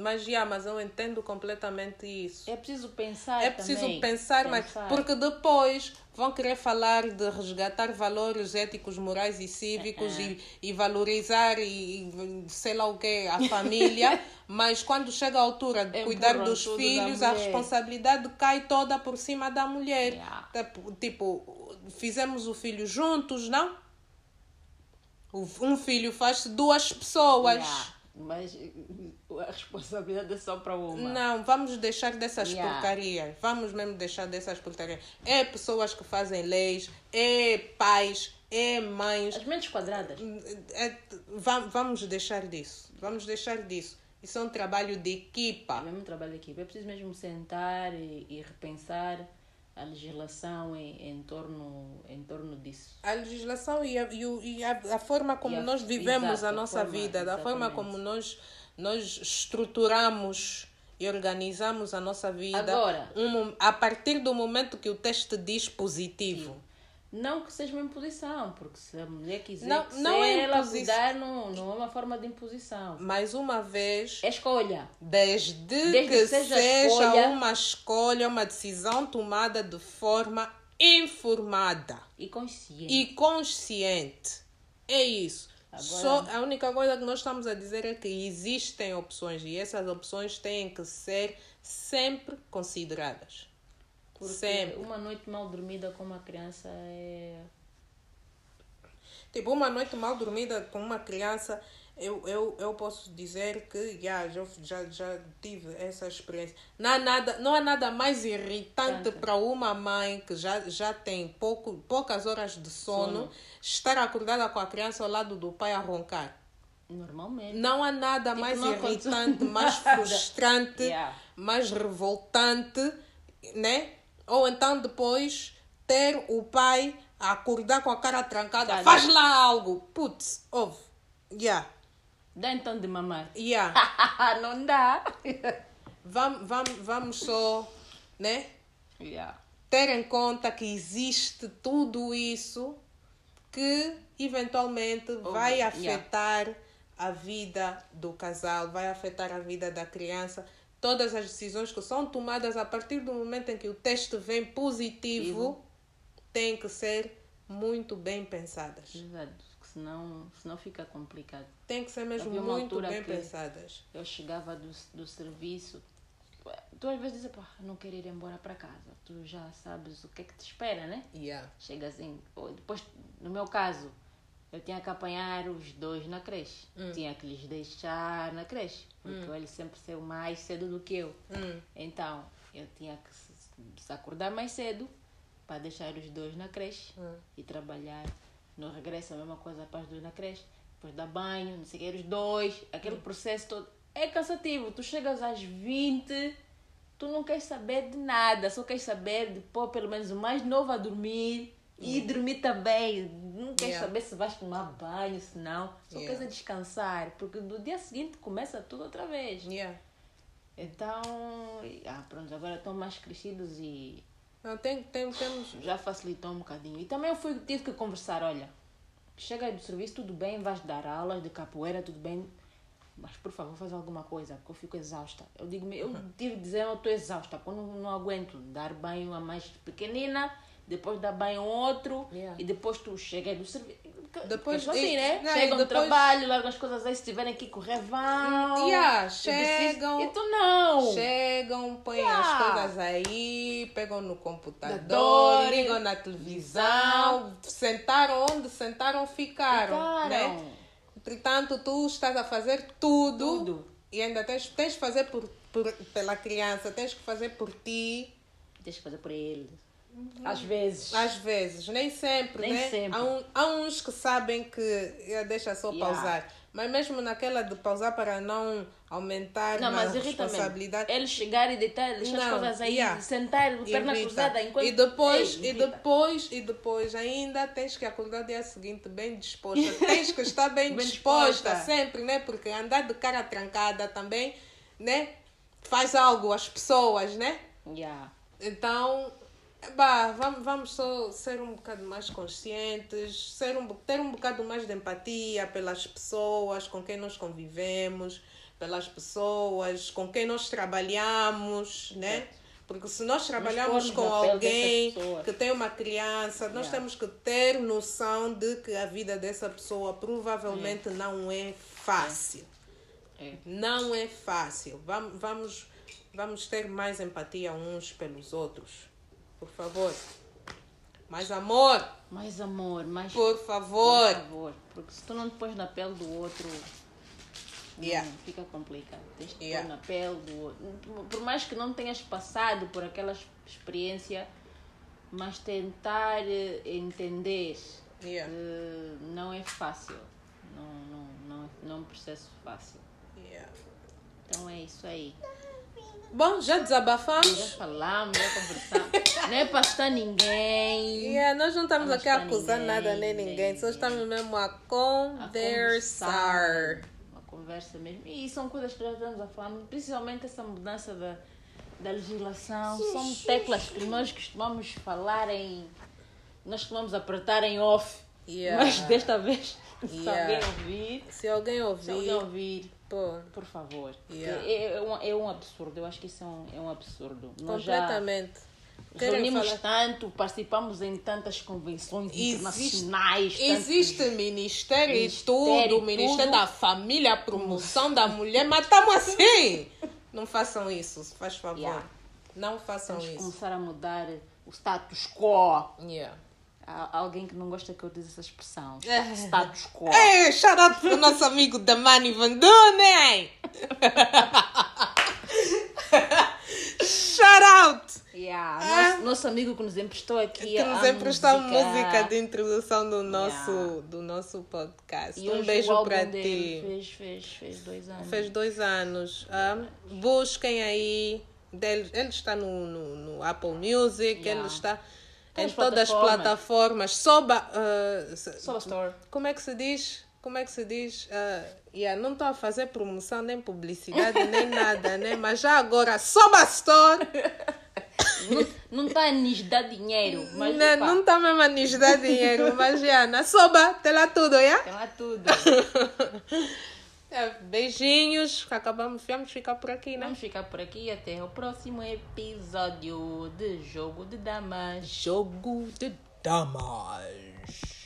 mas, yeah, mas eu entendo completamente isso. É preciso pensar. É preciso também. pensar, mas Pensar. porque depois vão querer falar de resgatar valores éticos, morais e cívicos É. e, e valorizar e, e sei lá o que a família, mas quando chega a altura de cuidar Empurram dos filhos, a responsabilidade cai toda por cima da mulher. Yeah. Tipo, tipo, fizemos o filho juntos, não? Um filho faz duas pessoas. Yeah, Mas uh, a responsabilidade é só para uma. Não, vamos deixar dessas Yeah. porcarias. Vamos mesmo deixar dessas porcarias. É pessoas que fazem leis, é pais, é mães. As mentes quadradas. É- va- vamos deixar disso. Vamos deixar disso. Isso é um trabalho de É equipa. mesmo um trabalho aqui. É preciso mesmo sentar e, e repensar a legislação em, em, torno, em torno disso. A legislação e a, e a, a forma como E a- nós vivemos exato, a a nossa forma, vida, da forma como nós, nós estruturamos e organizamos a nossa vida. Agora. um- a partir do momento que o teste diz positivo. Não que seja uma imposição, porque se a mulher quiser Não- não é ela cuidar, não, não é uma forma de imposição. Mais uma vez, É escolha. desde, Desde que que seja seja, escolha- uma escolha, uma decisão tomada de forma informada E consciente. e consciente. É isso. Agora- Só a única coisa que nós estamos a dizer é que existem opções e essas opções têm que ser sempre consideradas. Porque Sempre. uma noite mal dormida com uma criança é. Tipo, uma noite mal dormida com uma criança, eu, eu, eu posso dizer que já, já, já, já tive essa experiência. Não há nada, não há nada mais irritante para uma mãe que já, já tem pouco, poucas horas de sono, Sono. estar acordada com a criança ao lado do pai a roncar. Normalmente. Não há nada Tipo, mais irritante, mais frustrante, Yeah. mais revoltante, né? Ou então depois ter o pai a acordar com a cara trancada, faz lá algo. Putz, ouve. Yeah, Dá então de mamar. yeah. não dá. vamos, vamos, vamos só, né? yeah. ter em conta que existe tudo isso que eventualmente vai yeah. afetar a vida do casal, vai afetar a vida da criança. Todas as decisões que são tomadas a partir do momento em que o teste vem positivo têm que ser muito bem pensadas. Exato. Senão, senão fica complicado. Tem que ser mesmo muito bem pensadas. Eu chegava do, do serviço, tu às vezes dizes, pá, não quero ir embora para casa. Tu já sabes o que é que te espera, né? Yeah. Chega assim, depois, no meu caso, eu tinha que apanhar os dois na creche. Tinha que lhes deixar na creche, porque ele sempre saiu mais cedo do que eu. Hum. Então, eu tinha que se- se acordar mais cedo para deixar os dois na creche e trabalhar. No regresso, a mesma coisa para os dois na creche. Depois dar banho, não sei o que, os dois, aquele processo todo. É cansativo. Tu chegas às 20, tu não queres saber de nada, só queres saber de pôr pelo menos o mais novo a dormir e dormir também. Não queres Yeah. saber se vais tomar banho, se não. Só Yeah. queres é descansar, porque no dia seguinte começa tudo outra vez. Yeah. Então, ah, pronto, agora estão mais crescidos e Não, tem, tem, temos. já facilitou um bocadinho. E também eu fui, tive que conversar, olha, chega aí do serviço, tudo bem, vais dar aulas de capoeira, tudo bem, mas por favor faz alguma coisa, porque eu fico exausta. Eu digo, eu tive que dizer, eu estou exausta, porque eu não, não aguento dar banho a mais pequenina, depois dar banho a outro, Yeah. e depois tu chega aí do serviço. Depois- Depois, assim, e- né? não, Chegam do depois- trabalho, largam as coisas aí, se tiverem que correr, vão. Yeah, chegam. E tu não. Chegam, põem Yeah. as coisas aí, pegam no computador, ligam na televisão, sentaram onde sentaram, ficaram. Né? Ficaram. Entretanto, tu estás a fazer tudo, Tudo. e ainda tens, tens que fazer por, por- pela criança, tens que fazer por ti. Tens que fazer por eles. Às vezes. Às vezes, nem sempre, Nem né? sempre. Há, um- há uns que sabem que eh, deixa só Yeah. pausar. Mas mesmo naquela de pausar para não aumentar Não, a mas responsabilidade. Ele chegar e deitar, deixar as Não, coisas aí, yeah. sentar, perna Irrita. cruzada enquanto... E depois, Ei, e depois, e depois ainda tens que acordar no dia seguinte bem disposta. tens que estar bem, Bem disposta, disposta. sempre, né? Porque andar de cara trancada também, né? Faz algo às pessoas, né? Yeah. Então, bah, vamos, vamos só ser um bocado mais conscientes, ser um, ter um bocado mais de empatia pelas pessoas com quem nós convivemos, pelas pessoas com quem nós trabalhamos, né? Porque se nós trabalhamos com alguém que tem uma criança, nós Yeah. temos que ter noção de que a vida dessa pessoa provavelmente não é fácil. É. Não é fácil. Vamos, vamos, vamos ter mais empatia uns pelos outros. Por favor. Mais amor. Mais amor, mais... Por favor. Por favor. Porque se tu não te pões na pele do outro... não, Yeah. fica complicado. Tens que Yeah. pôr na pele do outro. Por mais que não tenhas passado por aquela experiência, mas tentar eh, entender Yeah. eh, não é fácil. Não, não, não, não é um processo fácil. Yeah. Então é isso aí. Bom, já Já desabafamos. falamos, já conversamos. não é para estar ninguém. Yeah, nós não estamos aqui a acusar ninguém, nada nem nem ninguém. Só ninguém. estamos mesmo a a conversar. Uma conversa mesmo. E são coisas que já estamos a falar, principalmente essa mudança da, da legislação. São teclas que nós costumamos falar em. Nós costumamos apertar em off. Yeah. Mas desta vez, se Yeah. alguém ouvir, Se alguém se alguém ouvir, ouvir, pô, por favor. Yeah. É, é um, é um absurdo. Eu acho que isso é um, é um absurdo. Nós já completamente. Querem reunimos falar- tanto, participamos em tantas convenções Existe- internacionais. tantos- Existe ministério, e Ministério tudo, Ministério tudo. da Família, Promoção da Mulher, mas estamos assim. Não façam isso, faz favor. Yeah. Não façam que isso. começar a mudar o status quo. Yeah. Há alguém que não gosta que eu diga essa expressão. É. Status quo. Ei, shout out pro nosso amigo Damani Vandune! shout out! Yeah. Ah. Nosso, nosso amigo que nos emprestou aqui Que nos a emprestou música. música de introdução do nosso, Yeah. do nosso podcast. E um beijo o para ti. Fez, fez, fez dois anos. Fez dois anos. ah, busquem aí Ele, ele está no, no, no Apple Music, Yeah. ele está em todas as plataformas. Soba, uh, Soba Store. como é que se diz? Como é que se diz? Uh, yeah, não estou a fazer promoção, nem publicidade, nem nada, né? Mas já agora, Soba Store! Não está a nos dar dinheiro, mas Não, está mesmo a nos dar dinheiro, mas já, na Soba, tem lá tudo, já? tem lá tudo. É, beijinhos, acabamos, vamos ficar por aqui, né? Vamos ficar por aqui até o próximo episódio de Jogo de Damas. Jogo de Damas.